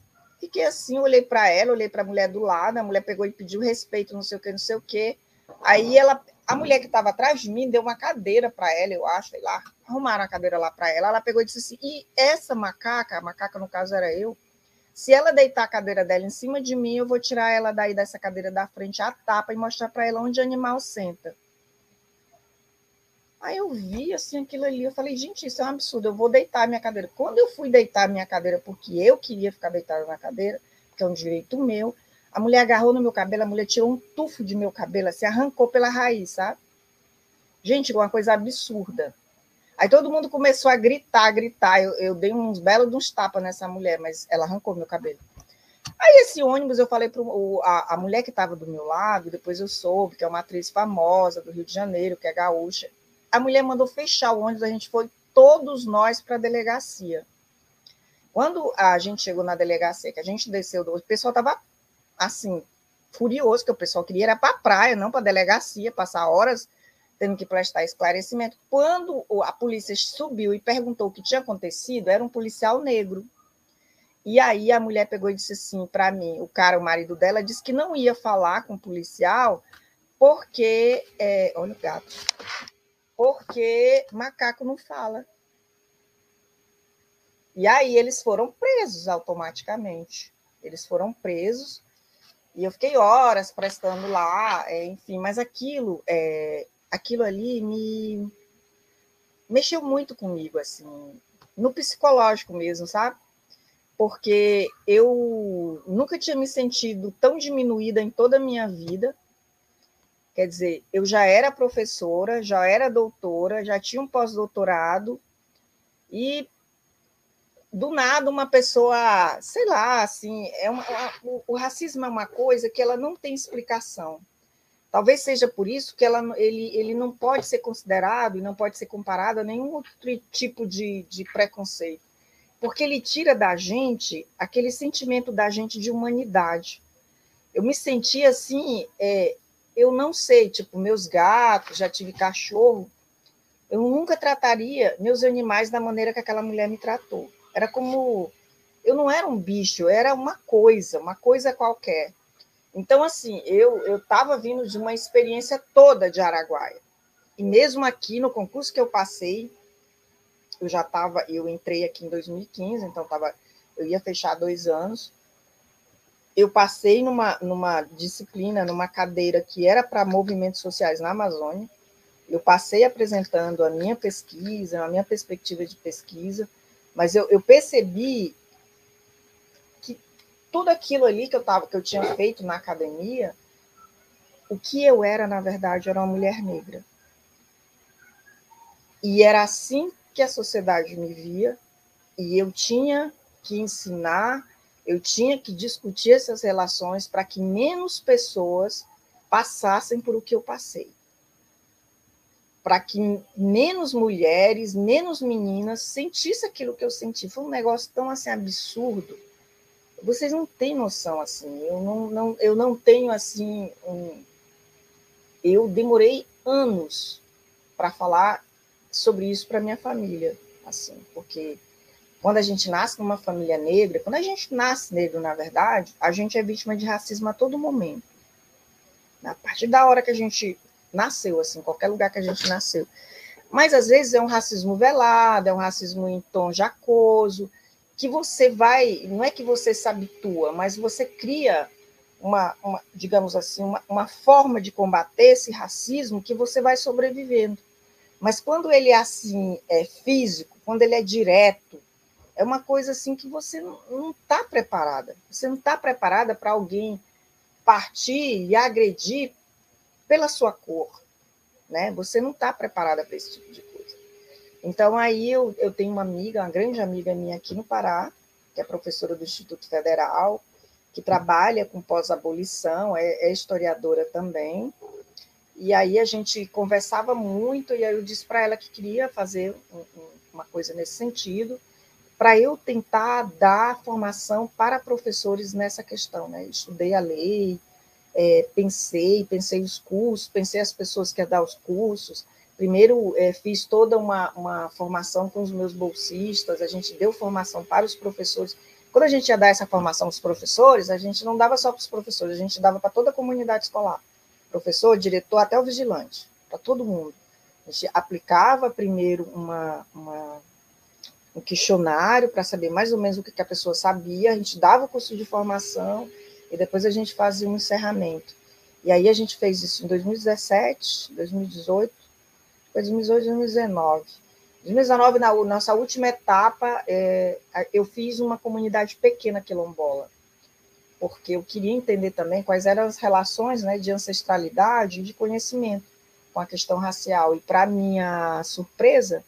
Fiquei assim, olhei para ela, olhei para a mulher do lado, a mulher pegou e pediu respeito, não sei o que, não sei o que. Aí ela, a mulher que estava atrás de mim deu uma cadeira para ela, eu acho, sei lá, arrumaram a cadeira lá para ela. Ela pegou e disse assim: e essa macaca, a macaca no caso era eu, se ela deitar a cadeira dela em cima de mim, eu vou tirar ela daí dessa cadeira da frente, a tapa, e mostrar para ela onde o animal senta. Aí eu vi assim aquilo ali, eu falei, gente, isso é um absurdo, eu vou deitar a minha cadeira. Quando eu fui deitar a minha cadeira, porque eu queria ficar deitada na cadeira, porque é um direito meu, a mulher agarrou no meu cabelo, a mulher tirou um tufo de meu cabelo, assim, arrancou pela raiz, sabe? Gente, uma coisa absurda. Aí todo mundo começou a gritar, gritar. Eu, eu dei uns belos uns tapas nessa mulher, mas ela arrancou meu cabelo. Aí esse ônibus eu falei para a, a mulher que estava do meu lado, depois eu soube que é uma atriz famosa do Rio de Janeiro, que é gaúcha a mulher mandou fechar o ônibus, a gente foi todos nós para a delegacia. Quando a gente chegou na delegacia, que a gente desceu, o pessoal estava assim, furioso, que o pessoal queria ir para a praia, não para a delegacia, passar horas tendo que prestar esclarecimento. Quando a polícia subiu e perguntou o que tinha acontecido, era um policial negro. E aí a mulher pegou e disse assim para mim, o cara, o marido dela, disse que não ia falar com o policial porque, é, olha o gato, porque macaco não fala. E aí eles foram presos automaticamente. Eles foram presos e eu fiquei horas prestando lá, é, enfim, mas aquilo, é, aquilo ali me mexeu muito comigo, assim, no psicológico mesmo, sabe? Porque eu nunca tinha me sentido tão diminuída em toda a minha vida Quer dizer, eu já era professora, já era doutora, já tinha um pós-doutorado, e do nada uma pessoa, sei lá, assim, é uma, o, o, racismo é uma coisa que ela não tem explicação. Talvez seja por isso que ela, ele, ele não pode ser considerado e não pode ser comparado a nenhum outro tipo de, de preconceito, porque ele tira da gente aquele sentimento da gente de humanidade. Eu me senti assim, é, eu não sei, tipo, meus gatos, já tive cachorro, eu nunca trataria meus animais da maneira que aquela mulher me tratou. Era como eu não era um bicho, era uma coisa, uma coisa qualquer. Então, assim, eu estava vindo de uma experiência toda de Araguaia. E mesmo aqui no concurso que eu passei, eu já estava, eu entrei aqui em 2015, então tava, eu ia fechar dois anos. Eu passei numa, numa disciplina, numa cadeira que era para movimentos sociais na Amazônia. Eu passei apresentando a minha pesquisa, a minha perspectiva de pesquisa, mas eu, eu percebi que tudo aquilo ali que eu, tava, que eu tinha feito na academia, o que eu era, na verdade, era uma mulher negra. E era assim que a sociedade me via, e eu tinha que ensinar, eu tinha que discutir essas relações para que menos pessoas passassem por o que eu passei para que menos mulheres, menos meninas sentissem aquilo que eu senti. Foi um negócio tão assim absurdo. Vocês não têm noção assim. Eu não, não eu não tenho assim um... eu demorei anos para falar sobre isso para minha família, assim, porque quando a gente nasce numa família negra, quando a gente nasce negro, na verdade, a gente é vítima de racismo a todo momento. A partir da hora que a gente nasceu, assim, qualquer lugar que a gente nasceu. Mas às vezes é um racismo velado, é um racismo em tom jacoso, que você vai, não é que você se habitua, mas você cria uma, uma digamos assim, uma, uma forma de combater esse racismo que você vai sobrevivendo. Mas quando ele é assim, é físico, quando ele é direto, é uma coisa assim que você não está preparada. Você não está preparada para alguém partir e agredir pela sua cor, né? Você não está preparada para esse tipo de coisa. Então, aí eu, eu tenho uma amiga, uma grande amiga minha aqui no Pará, que é professora do Instituto Federal, que trabalha com pós-abolição, é, é, historiadora também. E aí a gente conversava muito, e aí eu disse para ela que queria fazer um, um, uma coisa nesse sentido, para eu tentar dar formação para professores nessa questão. Né? estudei a lei, é, pensei, pensei os cursos, pensei as pessoas que iam dar os cursos. Primeiro, é, fiz toda uma, uma formação com os meus bolsistas, a gente deu formação para os professores. Quando a gente ia dar essa formação aos professores, a gente não dava só para os professores, a gente dava para toda a comunidade escolar. Professor, diretor, até o vigilante, para todo mundo. A gente aplicava primeiro uma, uma um questionário para saber mais ou menos o que, a pessoa sabia, a gente dava o curso de formação, e depois a gente fazia um encerramento. E aí a gente fez isso em 2017, 2018, 2018, 2019. 2019, na nossa última etapa, é, eu fiz uma comunidade pequena quilombola, porque eu queria entender também quais eram as relações né, de ancestralidade e de conhecimento com a questão racial. E, para minha surpresa,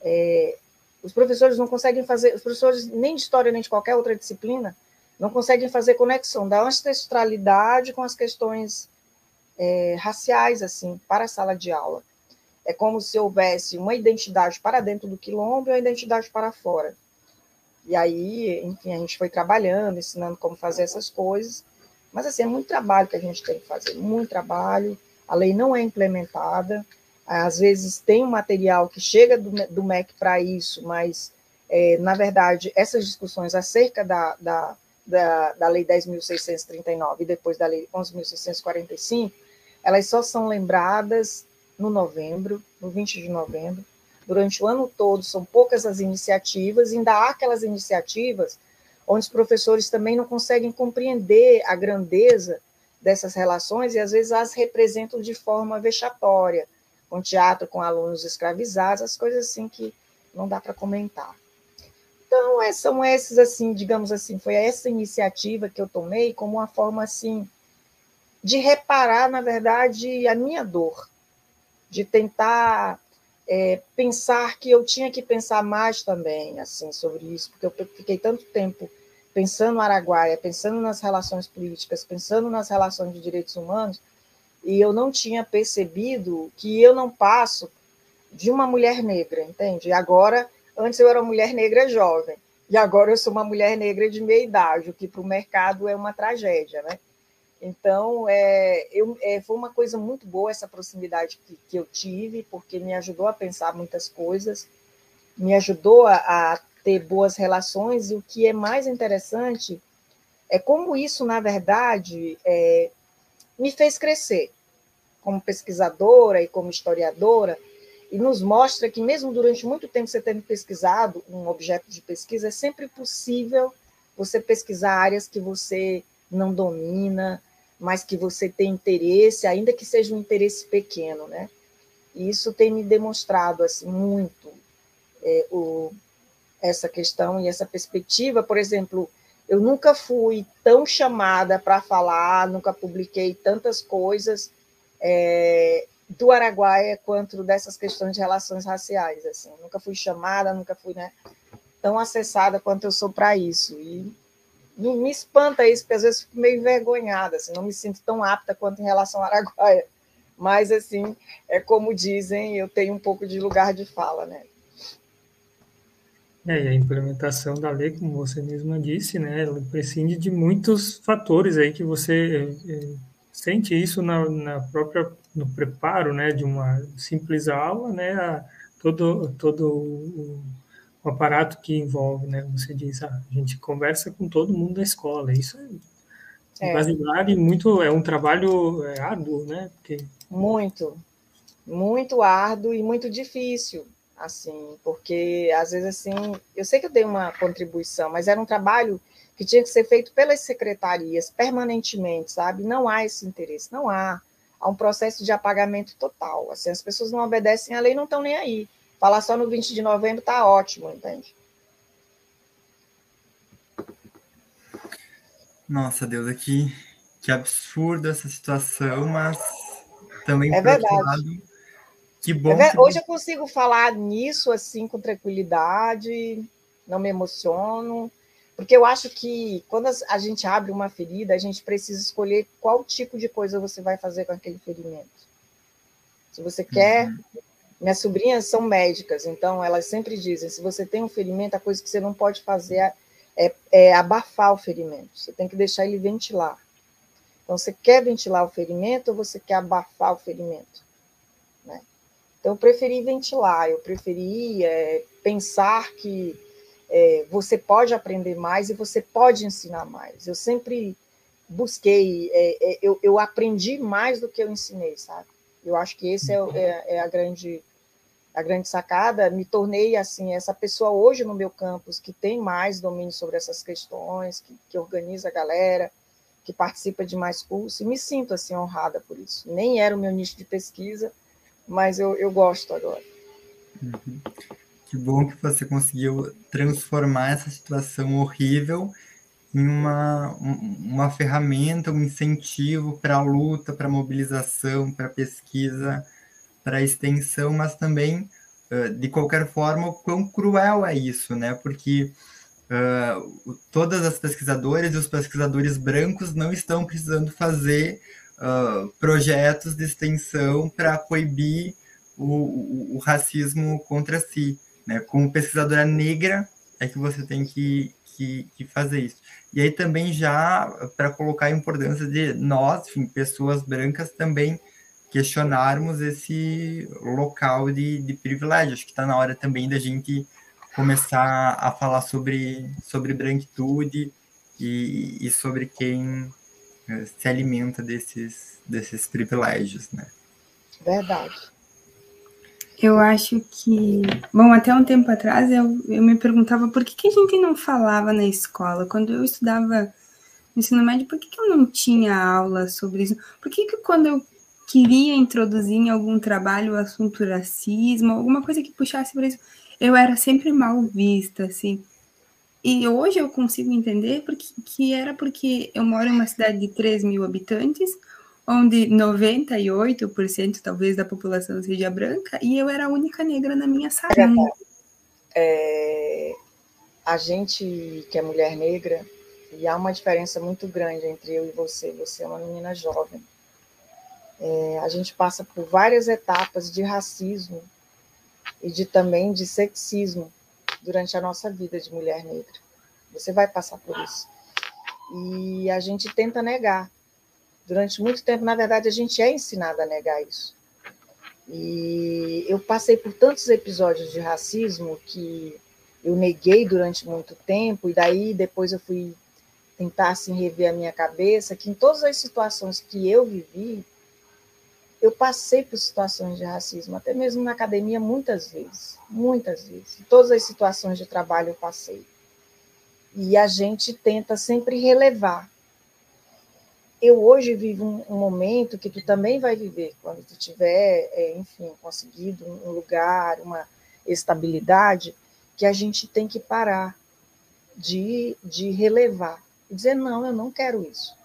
é, os professores não conseguem fazer, os professores nem de história nem de qualquer outra disciplina, não conseguem fazer conexão da ancestralidade com as questões é, raciais, assim, para a sala de aula. É como se houvesse uma identidade para dentro do quilombo e uma identidade para fora. E aí, enfim, a gente foi trabalhando, ensinando como fazer essas coisas. Mas, assim, é muito trabalho que a gente tem que fazer, muito trabalho. A lei não é implementada. Às vezes tem um material que chega do, do MEC para isso, mas, é, na verdade, essas discussões acerca da, da da, da Lei 10.639 e depois da Lei 11.645, elas só são lembradas no novembro, no 20 de novembro. Durante o ano todo, são poucas as iniciativas, ainda há aquelas iniciativas onde os professores também não conseguem compreender a grandeza dessas relações e às vezes as representam de forma vexatória, com teatro com alunos escravizados, as coisas assim que não dá para comentar. Então, é, são esses, assim, digamos assim, foi essa iniciativa que eu tomei como uma forma, assim, de reparar, na verdade, a minha dor, de tentar é, pensar que eu tinha que pensar mais também, assim, sobre isso, porque eu fiquei tanto tempo pensando no Araguaia, pensando nas relações políticas, pensando nas relações de direitos humanos, e eu não tinha percebido que eu não passo de uma mulher negra, entende? Agora Antes eu era uma mulher negra jovem, e agora eu sou uma mulher negra de meia idade, o que para o mercado é uma tragédia, né? Então, é, eu, é, foi uma coisa muito boa essa proximidade que, que, eu tive, porque me ajudou a pensar muitas coisas, me ajudou a, a, ter boas relações, e o que é mais interessante é como isso, na verdade, é, me fez crescer como pesquisadora e como historiadora, e nos mostra que, mesmo durante muito tempo você tendo pesquisado um objeto de pesquisa, é sempre possível você pesquisar áreas que você não domina, mas que você tem interesse, ainda que seja um interesse pequeno, né? E isso tem me demonstrado assim muito é, o, essa questão e essa perspectiva. Por exemplo, eu nunca fui tão chamada para falar, nunca publiquei tantas coisas é, do Araguaia quanto dessas questões de relações raciais. Assim, nunca fui chamada, nunca fui né, tão acessada quanto eu sou para isso. E não me espanta isso, porque às vezes fico meio envergonhada, assim, não me sinto tão apta quanto em relação ao Araguaia. Mas, assim, é como dizem, eu tenho um pouco de lugar de fala, né? É, e a implementação da lei, como você mesma disse, né, ela prescinde de muitos fatores aí que você é, sente isso na, na, própria no preparo, né, de uma simples aula, né, a todo todo o, o aparato que envolve, né, você diz, ah, a gente conversa com todo mundo da escola, isso é, é. muito é um trabalho é, árduo, né, porque muito, muito árduo e muito difícil, assim, porque às vezes assim, eu sei que eu dei uma contribuição, mas era um trabalho que tinha que ser feito pelas secretarias permanentemente, sabe? Não há esse interesse, não há. Há um processo de apagamento total. Assim, as pessoas não obedecem à lei, não estão nem aí. Falar só no 20 de novembro está ótimo, entende? Nossa, Deus, aqui que absurdo essa situação, mas também é verdade. Lado, que bom. É que... Hoje eu consigo falar nisso assim com tranquilidade, não me emociono, porque eu acho que quando a gente abre uma ferida, a gente precisa escolher qual tipo de coisa você vai fazer com aquele ferimento. Se você quer. Uhum. Minhas sobrinhas são médicas, então elas sempre dizem: se você tem um ferimento, a coisa que você não pode fazer é, é, é abafar o ferimento, você tem que deixar ele ventilar. Então, você quer ventilar o ferimento ou você quer abafar o ferimento? Então, eu preferi ventilar, eu preferi é, pensar que é, você pode aprender mais e você pode ensinar mais. Eu sempre busquei, é, é eu, eu, aprendi mais do que eu ensinei, sabe? Eu acho que esse é, é, é, a grande a grande sacada. Me tornei assim essa pessoa hoje no meu campus que tem mais domínio sobre essas questões, que, que organiza a galera, que participa de mais cursos, e me sinto assim honrada por isso. Nem era o meu nicho de pesquisa, mas eu, eu gosto agora. Uhum. Que bom que você conseguiu transformar essa situação horrível em uma, uma ferramenta, um incentivo para a luta, para a mobilização, para a pesquisa, para a extensão, mas também, de qualquer forma, o quão cruel é isso, né? Porque uh, todas as pesquisadoras e os pesquisadores brancos não estão precisando fazer uh, projetos de extensão para coibir o, o, o, racismo contra si. Né? Como pesquisadora negra, é que você tem que, que, que fazer isso. E aí também já para colocar a importância de nós, enfim, pessoas brancas, também questionarmos esse local de, de privilégio. Acho que está na hora também da gente começar a falar sobre, sobre branquitude e, e sobre quem se alimenta desses, desses privilégios, né? Verdade. Eu acho que, bom, até um tempo atrás eu, eu me perguntava por que, que a gente não falava na escola. Quando eu estudava no ensino médio, por que, que eu não tinha aula sobre isso? Por que, que quando eu queria introduzir em algum trabalho o assunto racismo, alguma coisa que puxasse para isso, eu era sempre mal vista, assim. E hoje eu consigo entender porque, que era porque eu moro em uma cidade de 3 mil habitantes, onde 98% talvez da população seja branca, e eu era a única negra na minha sala. É, a gente que é mulher negra, e há uma diferença muito grande entre eu e você, você é uma menina jovem. É, a gente passa por várias etapas de racismo e de também de sexismo durante a nossa vida de mulher negra. Você vai passar por isso. E a gente tenta negar. Durante muito tempo, na verdade, a gente é ensinada a negar isso. E eu passei por tantos episódios de racismo que eu neguei durante muito tempo, e daí depois eu fui tentar assim, rever a minha cabeça, que em todas as situações que eu vivi, eu passei por situações de racismo, até mesmo na academia, muitas vezes, muitas vezes. Em todas as situações de trabalho eu passei. E a gente tenta sempre relevar. Eu hoje vivo um, um momento que tu também vai viver, quando tu tiver, é, enfim, conseguido um lugar, uma estabilidade, que a gente tem que parar de, de relevar e dizer, não, eu não quero isso.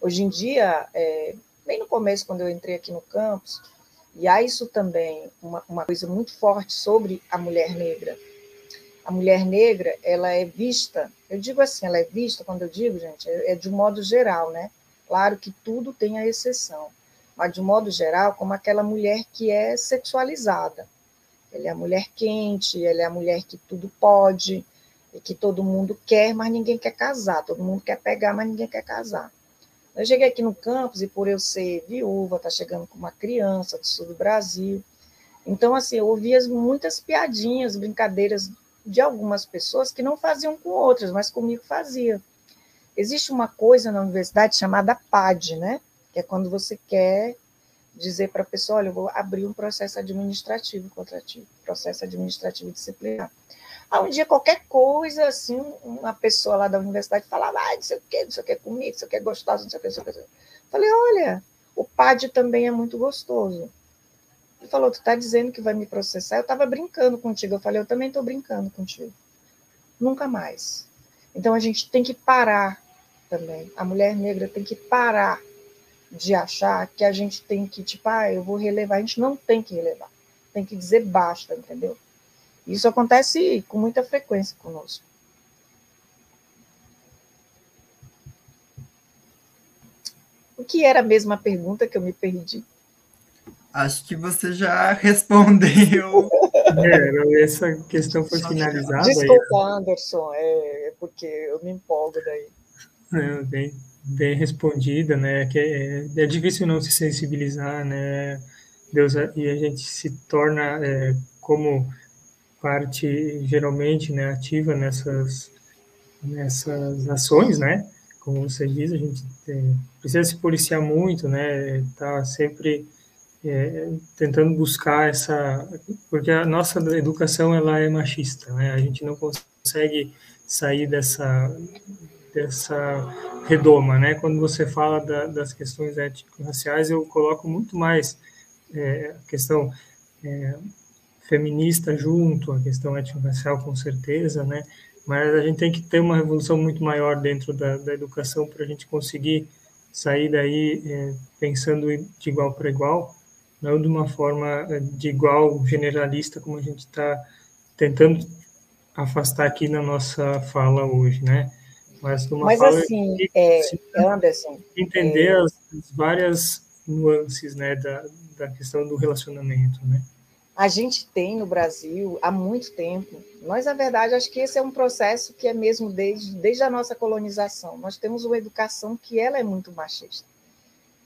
Hoje em dia, é, bem no começo, quando eu entrei aqui no campus, e há isso também, uma, uma coisa muito forte sobre a mulher negra. A mulher negra, ela é vista, eu digo assim, ela é vista, quando eu digo, gente, é, é de um modo geral, né? Claro que tudo tem a exceção, mas de um modo geral, como aquela mulher que é sexualizada. Ela é a mulher quente, ela é a mulher que tudo pode, e que todo mundo quer, mas ninguém quer casar. Todo mundo quer pegar, mas ninguém quer casar. Eu cheguei aqui no campus e por eu ser viúva, tá chegando com uma criança do sul do Brasil. Então, assim, eu ouvia muitas piadinhas, brincadeiras de algumas pessoas que não faziam com outras, mas comigo fazia. Existe uma coisa na universidade chamada PAD, né? Que é quando você quer dizer para a pessoa, olha, eu vou abrir um processo administrativo contra ti, processo administrativo disciplinar. Aí um dia qualquer coisa, assim, uma pessoa lá da universidade falava, ah, não sei o que, não sei o que comigo, não sei o que é gostoso, não sei o que, não sei o que. Falei, olha, o PAD também é muito gostoso. Ele falou, tu tá dizendo que vai me processar? Eu estava brincando contigo. Eu falei, eu também estou brincando contigo. Nunca mais. Então a gente tem que parar também. A mulher negra tem que parar de achar que a gente tem que, tipo, ah, eu vou relevar. A gente não tem que relevar. Tem que dizer basta, entendeu? Isso acontece com muita frequência conosco. O que era a mesma pergunta que eu me perdi? Acho que você já respondeu. É, essa questão foi finalizada. Desculpa, aí. Anderson, é, é porque eu me empolgo daí. É, bem, bem respondida, né? Que é, é difícil não se sensibilizar, né? Deus e a gente se torna é, como parte geralmente né, ativa nessas, nessas ações, né? Como você diz, a gente tem, precisa se policiar muito, né? Tá sempre é, tentando buscar essa, porque a nossa educação ela é machista, né? A gente não consegue sair dessa dessa redoma, né? Quando você fala da, das questões étnico-raciais, eu coloco muito mais é, a questão é, feminista junto, a questão étnico-racial com certeza, né? Mas a gente tem que ter uma revolução muito maior dentro da, da educação para a gente conseguir sair daí é, pensando de igual para igual, não de uma forma é, de igual generalista como a gente está tentando afastar aqui na nossa fala hoje, né? Mas, de uma Mas assim, é, Anderson, entender é... as, as, várias nuances, né, da, da questão do relacionamento, né? A gente tem no Brasil há muito tempo. Nós, na verdade, acho que esse é um processo que é mesmo desde, desde a nossa colonização. Nós temos uma educação que ela é muito machista.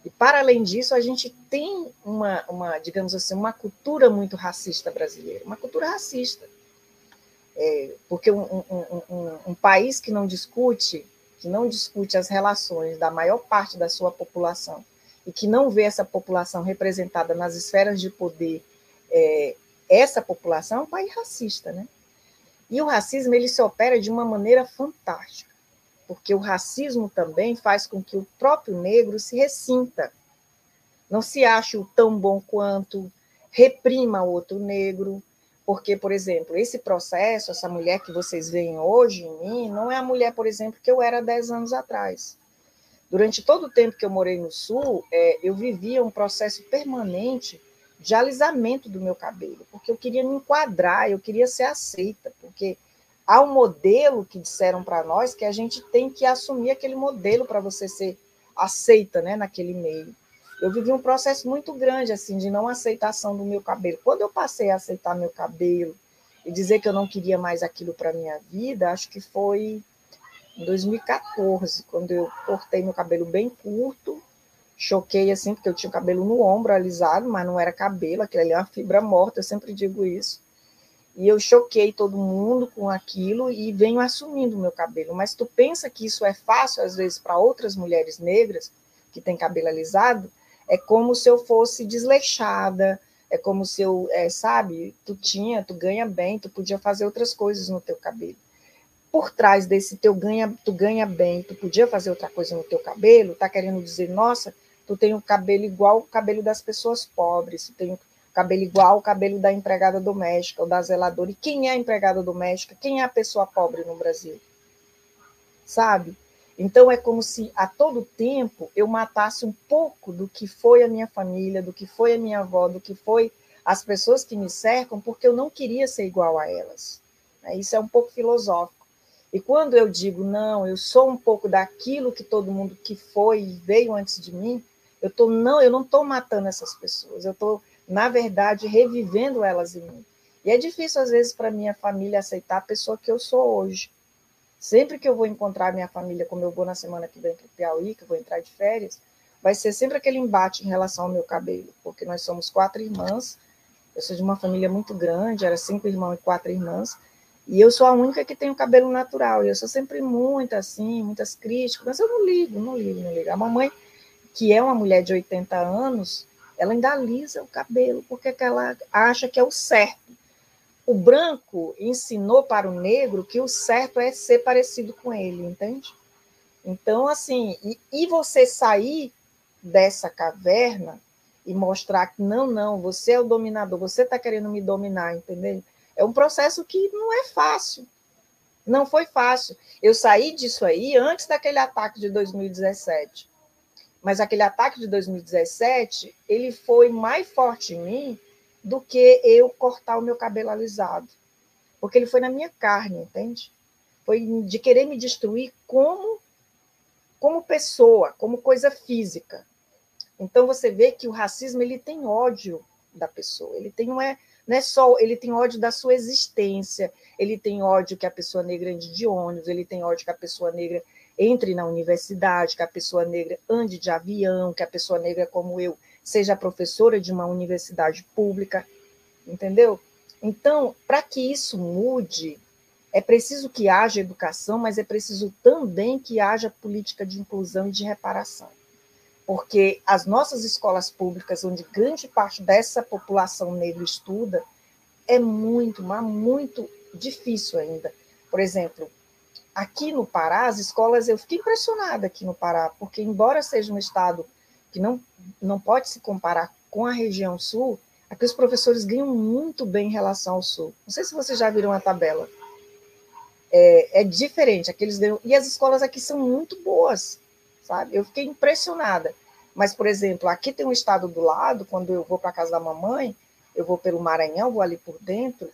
E, para além disso, a gente tem uma, uma digamos assim, uma cultura muito racista brasileira, uma cultura racista. É, porque um, um, um, um país que não discute, que não discute as relações da maior parte da sua população e que não vê essa população representada nas esferas de poder é, essa população é um país racista, né? E o racismo ele se opera de uma maneira fantástica, porque o racismo também faz com que o próprio negro se ressinta, não se ache o tão bom quanto, reprima outro negro, porque, por exemplo, esse processo, essa mulher que vocês veem hoje em mim, não é a mulher, por exemplo, que eu era 10 anos atrás. Durante todo o tempo que eu morei no Sul, é, eu vivia um processo permanente de alisamento do meu cabelo, porque eu queria me enquadrar, eu queria ser aceita, porque há um modelo que disseram para nós que a gente tem que assumir aquele modelo para você ser aceita, né, naquele meio. Eu vivi um processo muito grande assim de não aceitação do meu cabelo. Quando eu passei a aceitar meu cabelo e dizer que eu não queria mais aquilo para minha vida, acho que foi em 2014, quando eu cortei meu cabelo bem curto choquei assim, porque eu tinha o cabelo no ombro alisado, mas não era cabelo, aquilo ali é uma fibra morta, eu sempre digo isso. e eu choquei todo mundo com aquilo e venho assumindo o meu cabelo. Mas tu pensa que isso é fácil, às vezes, para outras mulheres negras que têm cabelo alisado? É como se eu fosse desleixada, é como se eu, é, sabe, tu tinha, tu ganha bem, tu podia fazer outras coisas no teu cabelo. Por trás desse teu ganha, tu ganha bem, tu podia fazer outra coisa no teu cabelo, tá querendo dizer, nossa, tu tem o cabelo igual o cabelo das pessoas pobres, tu tem cabelo igual ao cabelo da empregada doméstica ou da zeladora. E quem é a empregada doméstica? Quem é a pessoa pobre no Brasil? Sabe? Então é como se a todo tempo eu matasse um pouco do que foi a minha família, do que foi a minha avó, do que foi as pessoas que me cercam, porque eu não queria ser igual a elas. Né? Isso é um pouco filosófico. E quando eu digo, não, eu sou um pouco daquilo que todo mundo que foi e veio antes de mim, eu tô, não, eu não estou matando essas pessoas, eu estou na verdade, revivendo elas em mim. E é difícil, às vezes, para minha família aceitar a pessoa que eu sou hoje. Sempre que eu vou encontrar minha família, como eu vou na semana que vem para Piauí, que eu vou entrar de férias, vai ser sempre aquele embate em relação ao meu cabelo, porque nós somos quatro irmãs, eu sou de uma família muito grande, era cinco irmãos e quatro irmãs, e eu sou a única que tem o cabelo natural, e eu sou sempre muito assim, muitas críticas, mas eu não ligo, não ligo, não ligo. A mamãe, que é uma mulher de 80 anos, ela ainda alisa o cabelo, porque ela acha que é o certo. O branco ensinou para o negro que o certo é ser parecido com ele, entende? Então, assim, e, e você sair dessa caverna e mostrar que não, não, você é o dominador, você está querendo me dominar, entendeu? É um processo que não é fácil. Não foi fácil. Eu saí disso aí antes daquele ataque de 2017 mas aquele ataque de 2017, ele foi mais forte em mim do que eu cortar o meu cabelo alisado. Porque ele foi na minha carne, entende? Foi de querer me destruir como como pessoa, como coisa física. Então você vê que o racismo ele tem ódio da pessoa, ele tem não é, não é só, ele tem ódio da sua existência, ele tem ódio que a pessoa negra ande de ônibus, ele tem ódio que a pessoa negra entre na universidade, que a pessoa negra ande de avião, que a pessoa negra como eu seja professora de uma universidade pública, entendeu? Então, para que isso mude, é preciso que haja educação, mas é preciso também que haja política de inclusão e de reparação. Porque as nossas escolas públicas, onde grande parte dessa população negra estuda, é muito, mas muito difícil ainda. Por exemplo, aqui no Pará, as escolas, eu fiquei impressionada aqui no Pará, porque embora seja um estado que não, não pode se comparar com a região sul, aqui os professores ganham muito bem em relação ao sul. Não sei se vocês já viram a tabela. É, é diferente, aqueles ganham, e as escolas aqui são muito boas, sabe? Eu fiquei impressionada. Mas, por exemplo, aqui tem um estado do lado, quando eu vou para casa da mamãe, eu vou pelo Maranhão, vou ali por dentro,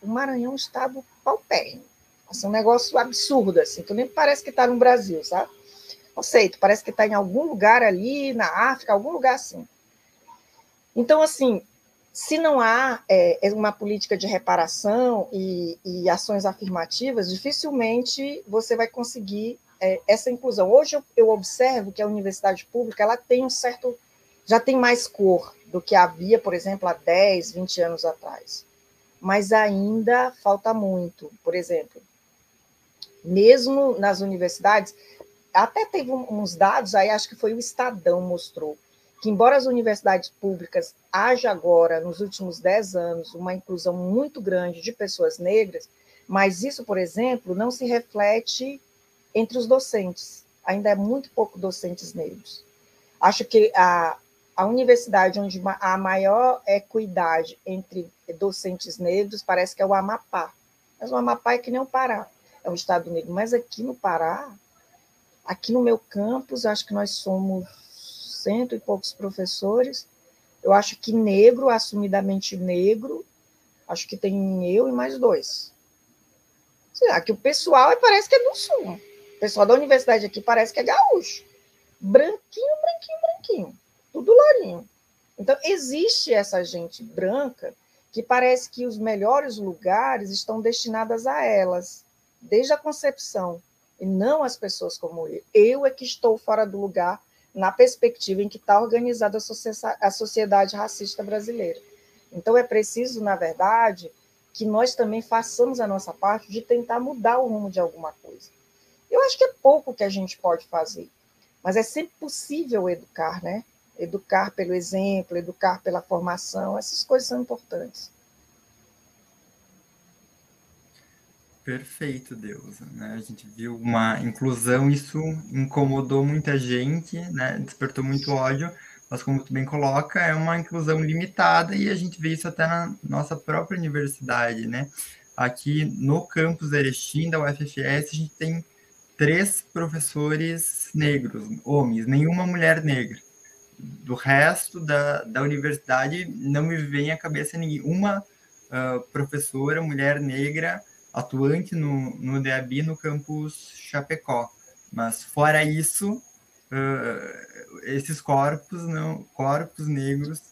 o Maranhão é um estado paupérrimo Assim, um negócio absurdo, assim, que nem parece que está no Brasil, sabe? Não sei, tu parece que está em algum lugar ali, na África, algum lugar assim. Então, assim, se não há é, é, uma política de reparação e, e, ações afirmativas, dificilmente você vai conseguir é, essa inclusão. Hoje eu, eu, observo que a universidade pública ela tem um certo, já tem mais cor do que havia, por exemplo, há 10, 20 anos atrás. Mas ainda falta muito. Por exemplo, mesmo nas universidades, até teve uns dados aí, acho que foi o Estadão mostrou, que embora as universidades públicas haja agora, nos últimos 10 anos, uma inclusão muito grande de pessoas negras, mas isso, por exemplo, não se reflete entre os docentes. Ainda é muito pouco docentes negros. Acho que a, a universidade onde há maior equidade entre docentes negros parece que é o Amapá. Mas o Amapá é que nem o Pará é um estado negro, mas aqui no Pará, aqui no meu campus, acho que nós somos cento e poucos professores. Eu acho que negro, assumidamente negro, acho que tem eu e mais dois. Aqui o pessoal parece que é do sul. O pessoal da universidade aqui parece que é gaúcho. Branquinho, branquinho, branquinho. Tudo lourinho. Então, existe essa gente branca que parece que os melhores lugares estão destinados a elas desde a concepção, e não as pessoas como eu. Eu é que estou fora do lugar na perspectiva em que está organizada a sociedade racista brasileira. Então, é preciso, na verdade, que nós também façamos a nossa parte de tentar mudar o rumo de alguma coisa. Eu acho que é pouco que a gente pode fazer, mas é sempre possível educar, né? Educar pelo exemplo, educar pela formação, essas coisas são importantes. Perfeito, Deus. Né? A gente viu uma inclusão, isso incomodou muita gente, né? despertou muito ódio, mas como tu bem coloca, é uma inclusão limitada e a gente vê isso até na nossa própria universidade, né? Aqui no campus Erechim, da UFFS, a gente tem três professores negros, homens, nenhuma mulher negra. Do resto da, da universidade, não me vem à cabeça ninguém. Uma uh, professora, mulher negra, atuante no, no DAB no campus Chapecó. Mas fora isso, uh, esses corpos não corpos negros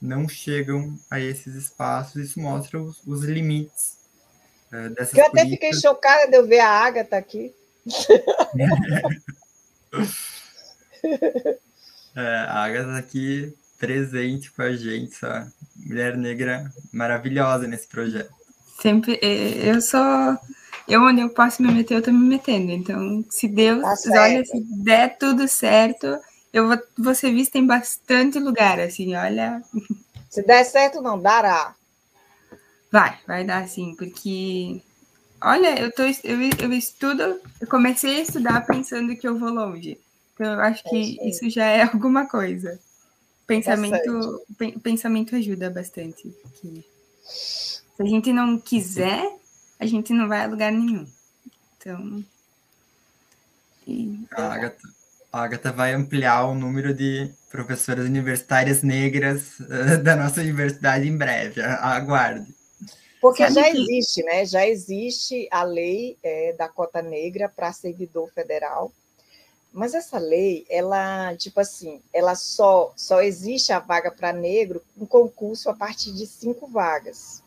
não chegam a esses espaços. Isso mostra os, os limites uh, dessas Eu até fiquei chocada de eu ver a Agatha aqui. é, a Agatha aqui presente com a gente, essa mulher negra maravilhosa nesse projeto. Sempre, é, eu só. Eu, onde eu posso me meter, eu tô me metendo. Então, se Deus, tá olha, se der tudo certo, eu vou, vou ser vista em bastante lugar, assim, olha. Se der certo, não, dará. Vai, vai dar sim, porque. Olha, eu, tô, eu, eu estudo, eu comecei a estudar pensando que eu vou longe. Então, eu acho que é isso já é alguma coisa. Pensamento, pensamento ajuda bastante. Aqui. Se a gente não quiser, a gente não vai a lugar nenhum. Então. E... A Agatha, a Agatha vai ampliar o número de professoras universitárias negras uh, da nossa universidade em breve. Aguarde. Porque Sabe já que... existe, né? Já existe a lei é, da cota negra para servidor federal. Mas essa lei, ela, tipo assim, ela só, só existe a vaga para negro um concurso a partir de cinco vagas.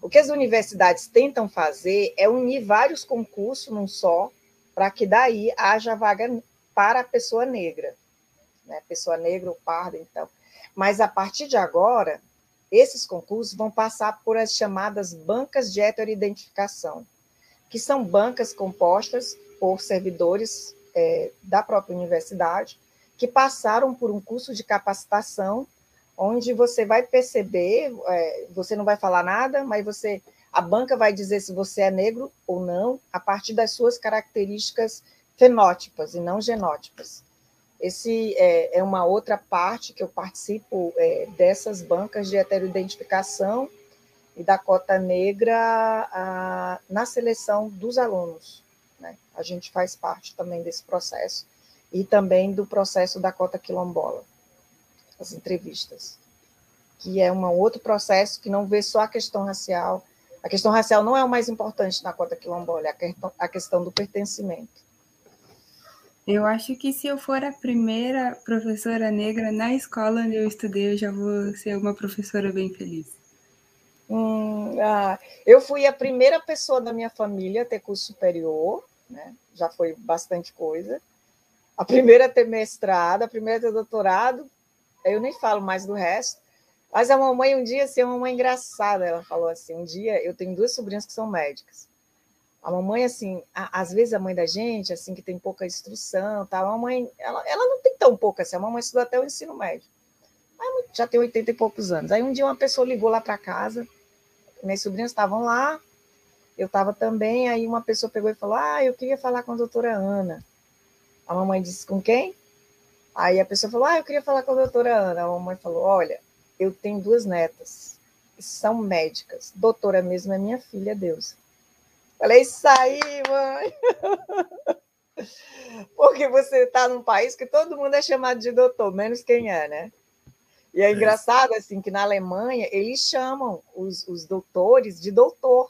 O que as universidades tentam fazer é unir vários concursos num só, para que daí haja vaga para a pessoa negra, né? pessoa negra ou parda, então. Mas a partir de agora, esses concursos vão passar por as chamadas bancas de heteroidentificação, que são bancas compostas por servidores é, da própria universidade, que passaram por um curso de capacitação onde você vai perceber, é, você não vai falar nada, mas você, a banca vai dizer se você é negro ou não, a partir das suas características fenótipas e não genótipas. Esse é, é uma outra parte que eu participo é, dessas bancas de heteroidentificação e da cota negra a, na seleção dos alunos. Né? A gente faz parte também desse processo e também do processo da cota quilombola as entrevistas, que é um outro processo que não vê só a questão racial. A questão racial não é o mais importante na cota quilombola, é a questão, a questão do pertencimento. Eu acho que se eu for a primeira professora negra na escola onde eu estudei, eu já vou ser uma professora bem feliz. Hum, ah, eu fui a primeira pessoa da minha família a ter curso superior, né? já foi bastante coisa. A primeira a ter mestrado, a primeira a ter doutorado, eu nem falo mais do resto. Mas a mamãe, um dia, assim, uma engraçada, ela falou assim: um dia, eu tenho duas sobrinhas que são médicas. A mamãe, assim, a, às vezes a mãe da gente, assim, que tem pouca instrução, tá? a mamãe, ela, ela não tem tão pouca assim, a mamãe estudou até o ensino médio. Aí, já tem 80 e poucos anos. Aí um dia uma pessoa ligou lá para casa, minhas sobrinhas estavam lá, eu estava também, aí uma pessoa pegou e falou: Ah, eu queria falar com a doutora Ana. A mamãe disse: Com quem? Aí a pessoa falou: Ah, eu queria falar com a doutora Ana. A mamãe falou: Olha, eu tenho duas netas, são médicas. Doutora mesmo é minha filha, Deus. Falei: Isso aí, mãe. Porque você está num país que todo mundo é chamado de doutor, menos quem é, né? E é, é engraçado, assim, que na Alemanha eles chamam os, os doutores de doutor.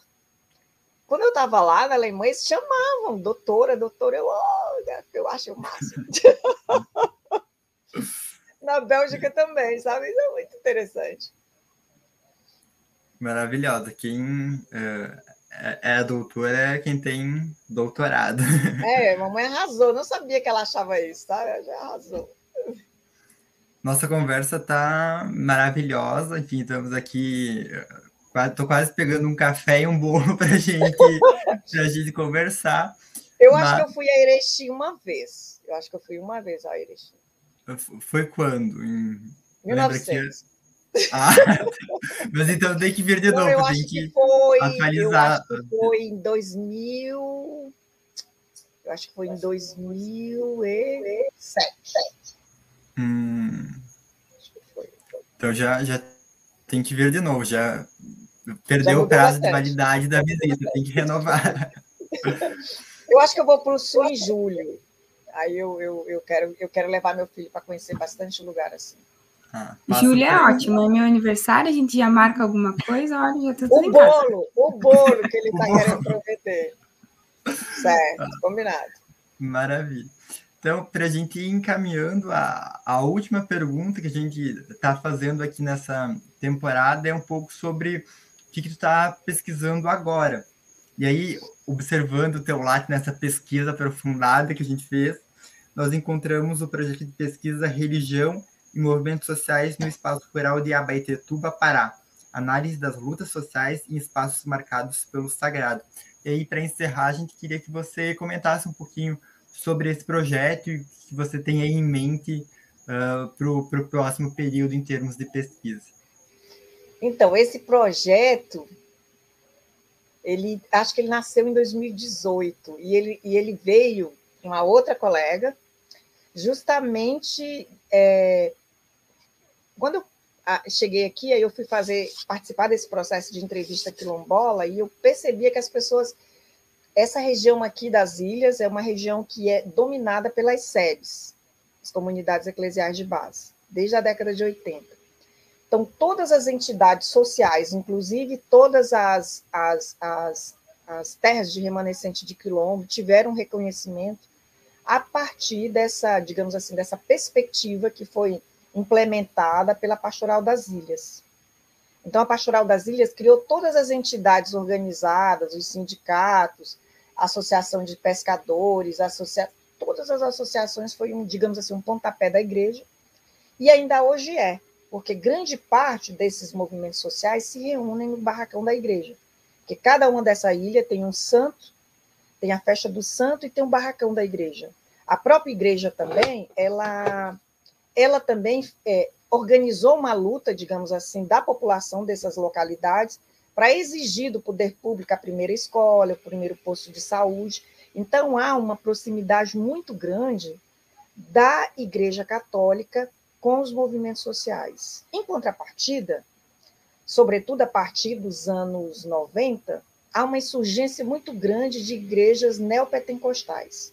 Quando eu estava lá na Alemanha, eles chamavam doutora, doutora. Eu, oh, eu acho o máximo. Na Bélgica também, sabe? Isso é muito interessante. Maravilhosa. Quem é, é, é doutora é quem tem doutorado. É, mamãe arrasou. Não sabia que ela achava isso, tá? Ela já arrasou. Nossa conversa tá maravilhosa. Enfim, estamos aqui Estou quase pegando um café e um bolo para gente, a gente conversar. Eu mas... acho que eu fui a Erechim uma vez. Eu acho que eu fui uma vez a Erechim. Foi quando? Em... 1900. Ah, mas então tem que vir de novo, tem que, que foi, atualizar. Eu acho que foi em 2000. Eu acho que foi em 2007. Hum. Então já, já tem que vir de novo, já perdeu já o prazo bastante. de validade da visita, tem que renovar. Eu acho que eu vou para o Sul em julho. Aí eu, eu, eu, quero, eu quero levar meu filho para conhecer bastante lugar assim. Ah, Júlia é ótimo, é meu aniversário, a gente já marca alguma coisa, olha, já tá tudo O bolo, o bolo que ele está querendo prometer. Certo, ah, combinado. Maravilha. Então, para a gente ir encaminhando, a, a última pergunta que a gente está fazendo aqui nessa temporada é um pouco sobre o que, que tu está pesquisando agora. E aí, observando o teu lado nessa pesquisa aprofundada que a gente fez, nós encontramos o projeto de pesquisa Religião e movimentos sociais no espaço rural de Abaetetuba, Pará. Análise das lutas sociais em espaços marcados pelo sagrado. E aí, para encerrar, a gente queria que você comentasse um pouquinho sobre esse projeto e que você tem aí em mente uh, para o próximo período em termos de pesquisa. Então, esse projeto, ele acho que ele nasceu em 2018 e ele, e ele veio uma outra colega, justamente é, quando eu cheguei aqui, aí eu fui fazer participar desse processo de entrevista quilombola e eu percebia que as pessoas essa região aqui das ilhas é uma região que é dominada pelas SEBs, as comunidades eclesiais de base, desde a década de 80. Então, todas as entidades sociais, inclusive todas as, as, as, as terras de remanescente de quilombo, tiveram reconhecimento a partir dessa, digamos assim, dessa perspectiva que foi implementada pela Pastoral das Ilhas. Então, a Pastoral das Ilhas criou todas as entidades organizadas, os sindicatos, Associação de Pescadores, associa... todas as associações foi, um, digamos assim, um pontapé da igreja, e ainda hoje é, porque grande parte desses movimentos sociais se reúnem no barracão da igreja, porque cada uma dessa ilha tem um santo, tem a festa do santo e tem um barracão da igreja. A própria igreja também, ela ela também é, organizou uma luta, digamos assim, da população dessas localidades para exigir do poder público a primeira escola, o primeiro posto de saúde. Então, há uma proximidade muito grande da Igreja Católica com os movimentos sociais. Em contrapartida, sobretudo a partir dos anos 90, há uma insurgência muito grande de igrejas neopentecostais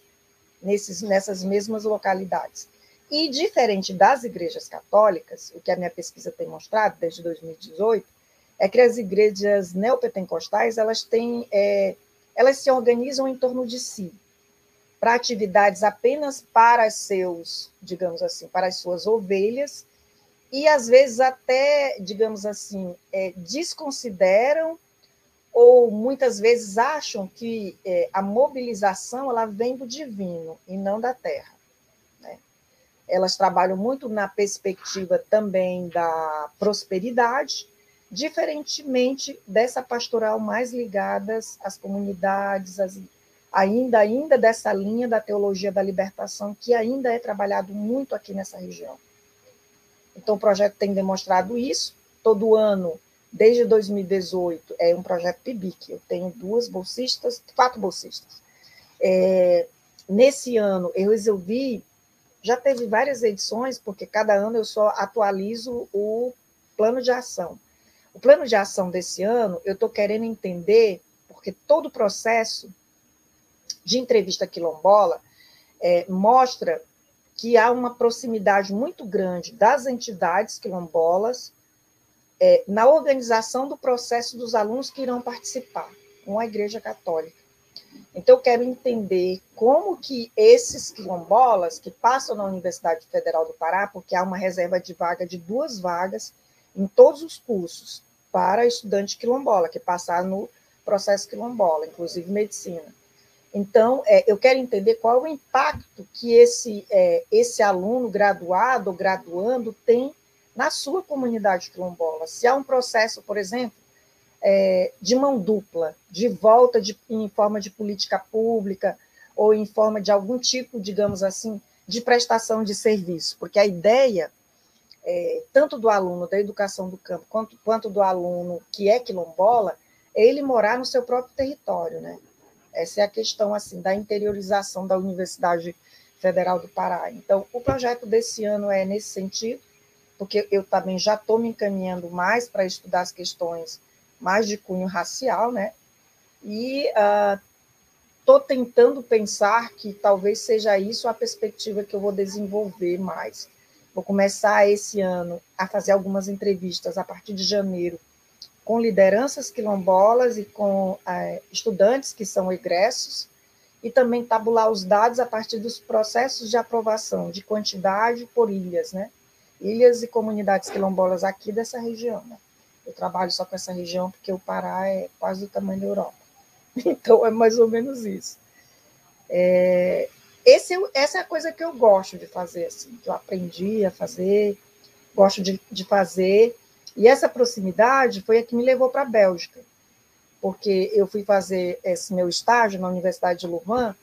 nesses, nessas mesmas localidades. E, diferente das igrejas católicas, o que a minha pesquisa tem mostrado desde 2018, é que as igrejas neopentecostais elas têm, é, elas se organizam em torno de si para atividades apenas para seus, digamos assim, para as suas ovelhas e às vezes até, digamos assim, é, desconsideram ou muitas vezes acham que é, a mobilização ela vem do divino e não da terra elas trabalham muito na perspectiva também da prosperidade, diferentemente dessa pastoral mais ligadas às comunidades, às, ainda ainda dessa linha da teologia da libertação que ainda é trabalhado muito aqui nessa região. Então o projeto tem demonstrado isso. Todo ano, desde 2018, é um projeto PIBIC. Eu tenho duas bolsistas, quatro bolsistas. É, nesse ano eu resolvi já teve várias edições, porque cada ano eu só atualizo o plano de ação. O plano de ação desse ano, eu estou querendo entender, porque todo o processo de entrevista quilombola é, mostra que há uma proximidade muito grande das entidades quilombolas é, na organização do processo dos alunos que irão participar, com a Igreja Católica. Então, eu quero entender como que esses quilombolas que passam na Universidade Federal do Pará, porque há uma reserva de vaga de duas vagas em todos os cursos para estudante quilombola, que passar no processo quilombola, inclusive medicina. Então, é, eu quero entender qual é o impacto que esse, é, esse aluno graduado ou graduando tem na sua comunidade quilombola. Se há um processo, por exemplo, é, de mão dupla, de volta de, em forma de política pública ou em forma de algum tipo, digamos assim, de prestação de serviço, porque a ideia, é, tanto do aluno da educação do campo quanto, quanto do aluno que é quilombola, é ele morar no seu próprio território, né? Essa é a questão assim da interiorização da Universidade Federal do Pará. Então, o projeto desse ano é nesse sentido, porque eu também já estou me encaminhando mais para estudar as questões mais de cunho racial, né? E estou uh, tentando pensar que talvez seja isso a perspectiva que eu vou desenvolver mais. Vou começar esse ano a fazer algumas entrevistas a partir de janeiro com lideranças quilombolas e com uh, estudantes que são egressos, e também tabular os dados a partir dos processos de aprovação de quantidade por ilhas, né? Ilhas e comunidades quilombolas aqui dessa região, né? Eu trabalho só com essa região porque o Pará é quase do tamanho da Europa. Então, é mais ou menos isso. É, esse, essa é a coisa que eu gosto de fazer, assim, que eu aprendi a fazer, gosto de, de fazer. E essa proximidade foi a que me levou para a Bélgica, porque eu fui fazer esse meu estágio na Universidade de Louvain,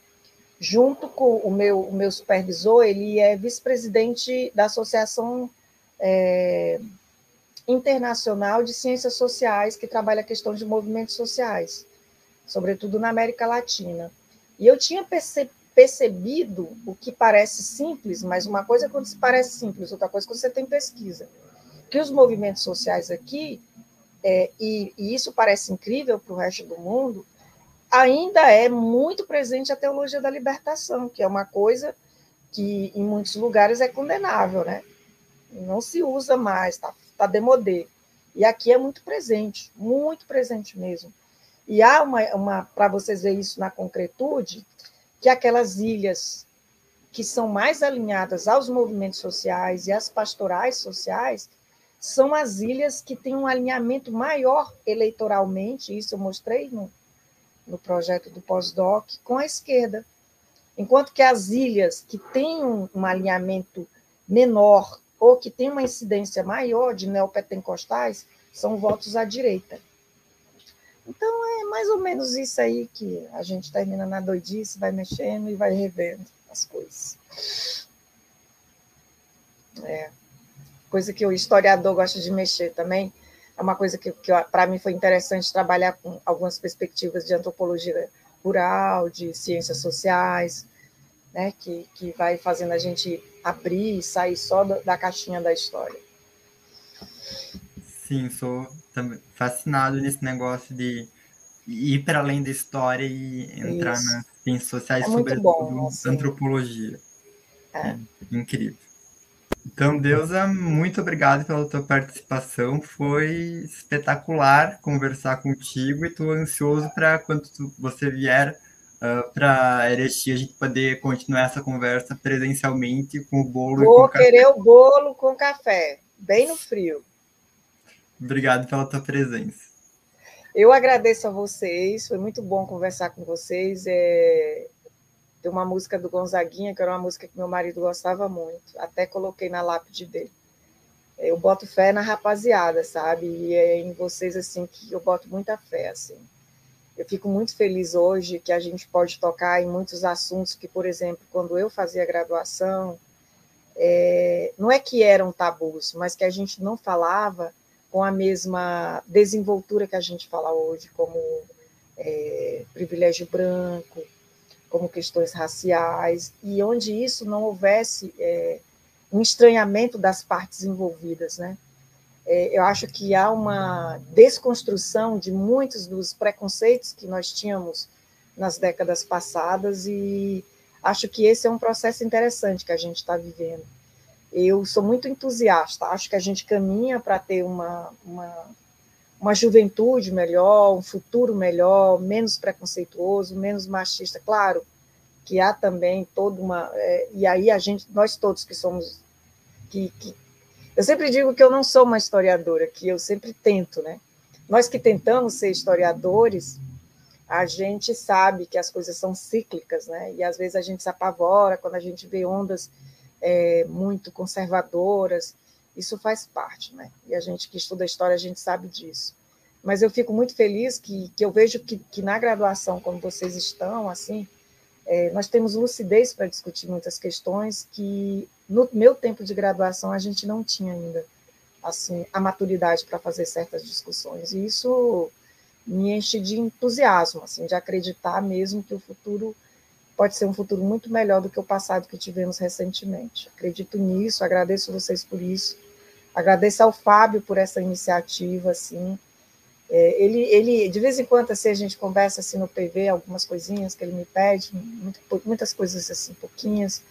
junto com o meu, o meu supervisor, ele é vice-presidente da Associação é, internacional de ciências sociais que trabalha a questão de movimentos sociais, sobretudo na América Latina. E eu tinha perce percebido o que parece simples, mas uma coisa é quando se parece simples, outra coisa é quando você tem pesquisa. Que os movimentos sociais aqui, é, e, e isso parece incrível para o resto do mundo, ainda é muito presente a teologia da libertação, que é uma coisa que em muitos lugares é condenável, né? Não se usa mais, está está demodê. E aqui é muito presente, muito presente mesmo. E há uma, uma para vocês verem isso na concretude, que aquelas ilhas que são mais alinhadas aos movimentos sociais e às pastorais sociais são as ilhas que têm um alinhamento maior eleitoralmente, isso eu mostrei no, no projeto do pós-doc, com a esquerda. Enquanto que as ilhas que têm um, um alinhamento menor ou que tem uma incidência maior de neopentecostais são votos à direita. Então, é mais ou menos isso aí que a gente termina na doidice, vai mexendo e vai revendo as coisas. É. Coisa que o historiador gosta de mexer também. É uma coisa que, que para mim foi interessante trabalhar com algumas perspectivas de antropologia rural, de ciências sociais, né, que, que vai fazendo a gente abrir e sair só da caixinha da história. Sim, sou fascinado nesse negócio de ir para além da história e entrar Isso. nas ciências sociais, é sobretudo bom, assim. antropologia. É. é. incrível. Então, Deusa, muito obrigado pela tua participação. Foi espetacular conversar contigo e estou ansioso para quando tu, você vier uh, ah, para Erechim a gente poder continuar essa conversa presencialmente com o bolo Vou querer o bolo com café, bem no frio. Obrigado pela tua presença. Eu agradeço a vocês, foi muito bom conversar com vocês. É... Tem uma música do Gonzaguinha, que era uma música que meu marido gostava muito, até coloquei na lápide dele. Eu boto fé na rapaziada, sabe? E é em vocês, assim, que eu boto muita fé, assim. Eu fico muito feliz hoje que a gente pode tocar em muitos assuntos que, por exemplo, quando eu fazia graduação, é, não é que eram tabus, mas que a gente não falava com a mesma desenvoltura que a gente fala hoje, como é, privilégio branco, como questões raciais, e onde isso não houvesse é, um estranhamento das partes envolvidas, né? É, eu acho que há uma desconstrução de muitos dos preconceitos que nós tínhamos nas décadas passadas e acho que esse é um processo interessante que a gente está vivendo. Eu sou muito entusiasta, acho que a gente caminha para ter uma, uma, uma juventude melhor, um futuro melhor, menos preconceituoso, menos machista. Claro que há também toda uma. É, e aí a gente, nós todos que somos que, que, eu sempre digo que eu não sou uma historiadora, que eu sempre tento, né? Nós que tentamos ser historiadores, a gente sabe que as coisas são cíclicas, né? E às vezes a gente se apavora quando a gente vê ondas é, muito conservadoras. Isso faz parte, né? E a gente que estuda história, a gente sabe disso. mas eu fico muito feliz que, que eu vejo que, que na graduação, como vocês estão, assim, é, nós temos lucidez para discutir muitas questões que no meu tempo de graduação a gente não tinha ainda assim a maturidade para fazer certas discussões e isso me enche de entusiasmo assim de acreditar mesmo que o futuro pode ser um futuro muito melhor do que o passado que tivemos recentemente acredito nisso agradeço vocês por isso agradeço ao Fábio por essa iniciativa assim é, ele, ele, de vez em quando, assim, a gente conversa assim no PV, algumas coisinhas que ele me pede, muito, muitas coisas assim, pouquinhas.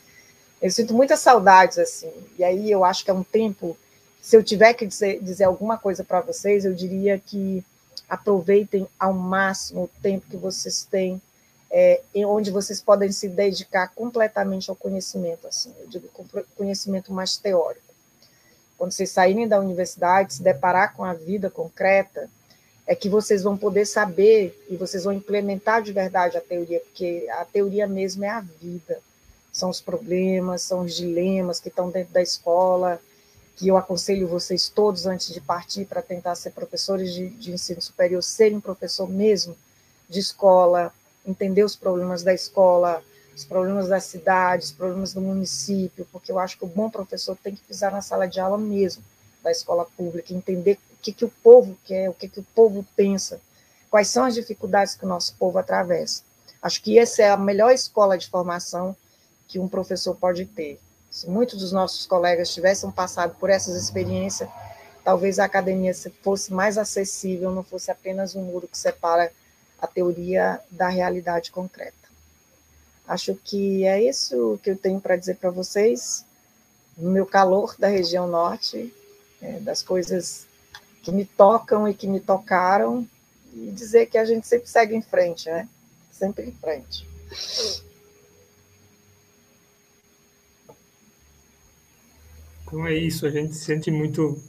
Eu sinto muitas saudades, assim, e aí eu acho que é um tempo, se eu tiver que dizer, dizer alguma coisa para vocês, eu diria que aproveitem ao máximo o tempo que vocês têm, é, onde vocês podem se dedicar completamente ao conhecimento, assim, eu digo conhecimento mais teórico. Quando vocês saírem da universidade, se deparar com a vida concreta, é que vocês vão poder saber e vocês vão implementar de verdade a teoria, porque a teoria mesmo é a vida. São os problemas, são os dilemas que estão dentro da escola, que eu aconselho vocês todos, antes de partir para tentar ser professores de, de ensino superior, serem professor mesmo de escola, entender os problemas da escola, os problemas da cidade, os problemas do município, porque eu acho que o bom professor tem que pisar na sala de aula mesmo da escola pública, entender que, que o povo quer, o que, que o povo pensa, quais são as dificuldades que o nosso povo atravessa. Acho que essa é a melhor escola de formação que um professor pode ter. Se muitos dos nossos colegas tivessem passado por essas experiências, talvez a academia fosse mais acessível, não fosse apenas um muro que separa a teoria da realidade concreta. Acho que é isso que eu tenho para dizer para vocês, no meu calor da região norte, é, das coisas que me tocam e que me tocaram, e dizer que a gente sempre segue em frente, né? Sempre em frente. Então é isso, a gente sente muito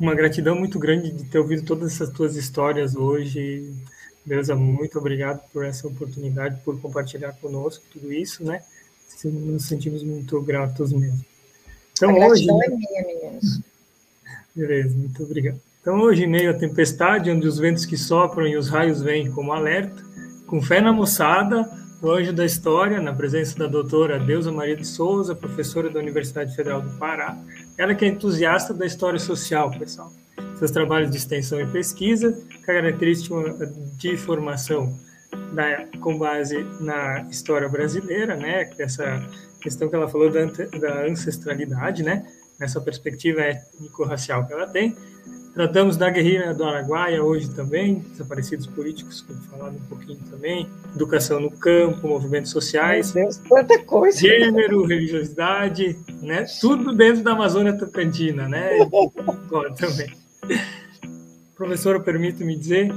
uma gratidão muito grande de ter ouvido todas essas tuas histórias hoje. Deusa, muito obrigado por essa oportunidade, por compartilhar conosco tudo isso, né? Nos sentimos muito gratos mesmo. Então, a hoje, é minha, meninos. Beleza, muito obrigado. Então, hoje, em meio à tempestade, onde os ventos que sopram e os raios vêm como alerta, com fé na moçada, o anjo da história, na presença da doutora Deusa Maria de Souza, professora da Universidade Federal do Pará, ela que é entusiasta da história social, pessoal. Seus trabalhos de extensão e pesquisa, característica de formação da, com base na história brasileira, né, essa questão que ela falou da, da ancestralidade, né, nessa perspectiva étnico-racial que ela tem. Tratamos da guerrilha do Araguaia hoje também, desaparecidos políticos, que falado um pouquinho também, educação no campo, movimentos sociais, Meu Deus, quanta coisa. gênero, religiosidade, né? Tudo dentro da Amazônia Tocantina, né? Agora também. Professora, permito-me dizer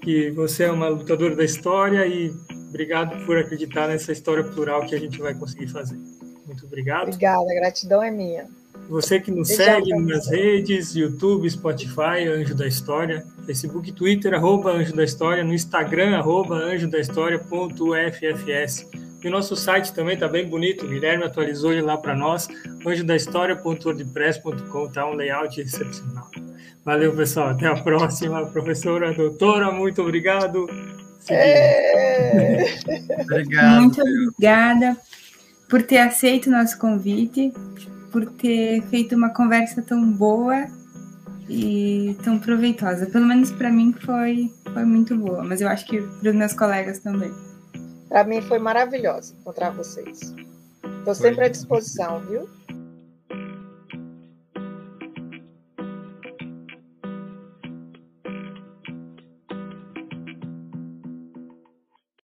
que você é uma lutadora da história e obrigado por acreditar nessa história plural que a gente vai conseguir fazer. Muito obrigado. Obrigada, a gratidão é minha. Você que nos segue nas redes, YouTube, Spotify, Anjo da História, Facebook, Twitter, arroba Anjo da História, no Instagram, arroba anjo da história.uffs. E o nosso site também está bem bonito, o Guilherme atualizou ele lá para nós, anjodahistoria.wordpress.com, tá um layout excepcional. Valeu, pessoal, até a próxima, professora, doutora, muito obrigado. É... obrigado. Muito obrigada por ter aceito o nosso convite por ter feito uma conversa tão boa e tão proveitosa. Pelo menos para mim foi, foi muito boa, mas eu acho que para os meus colegas também. Para mim foi maravilhoso encontrar vocês. Estou sempre à disposição, viu?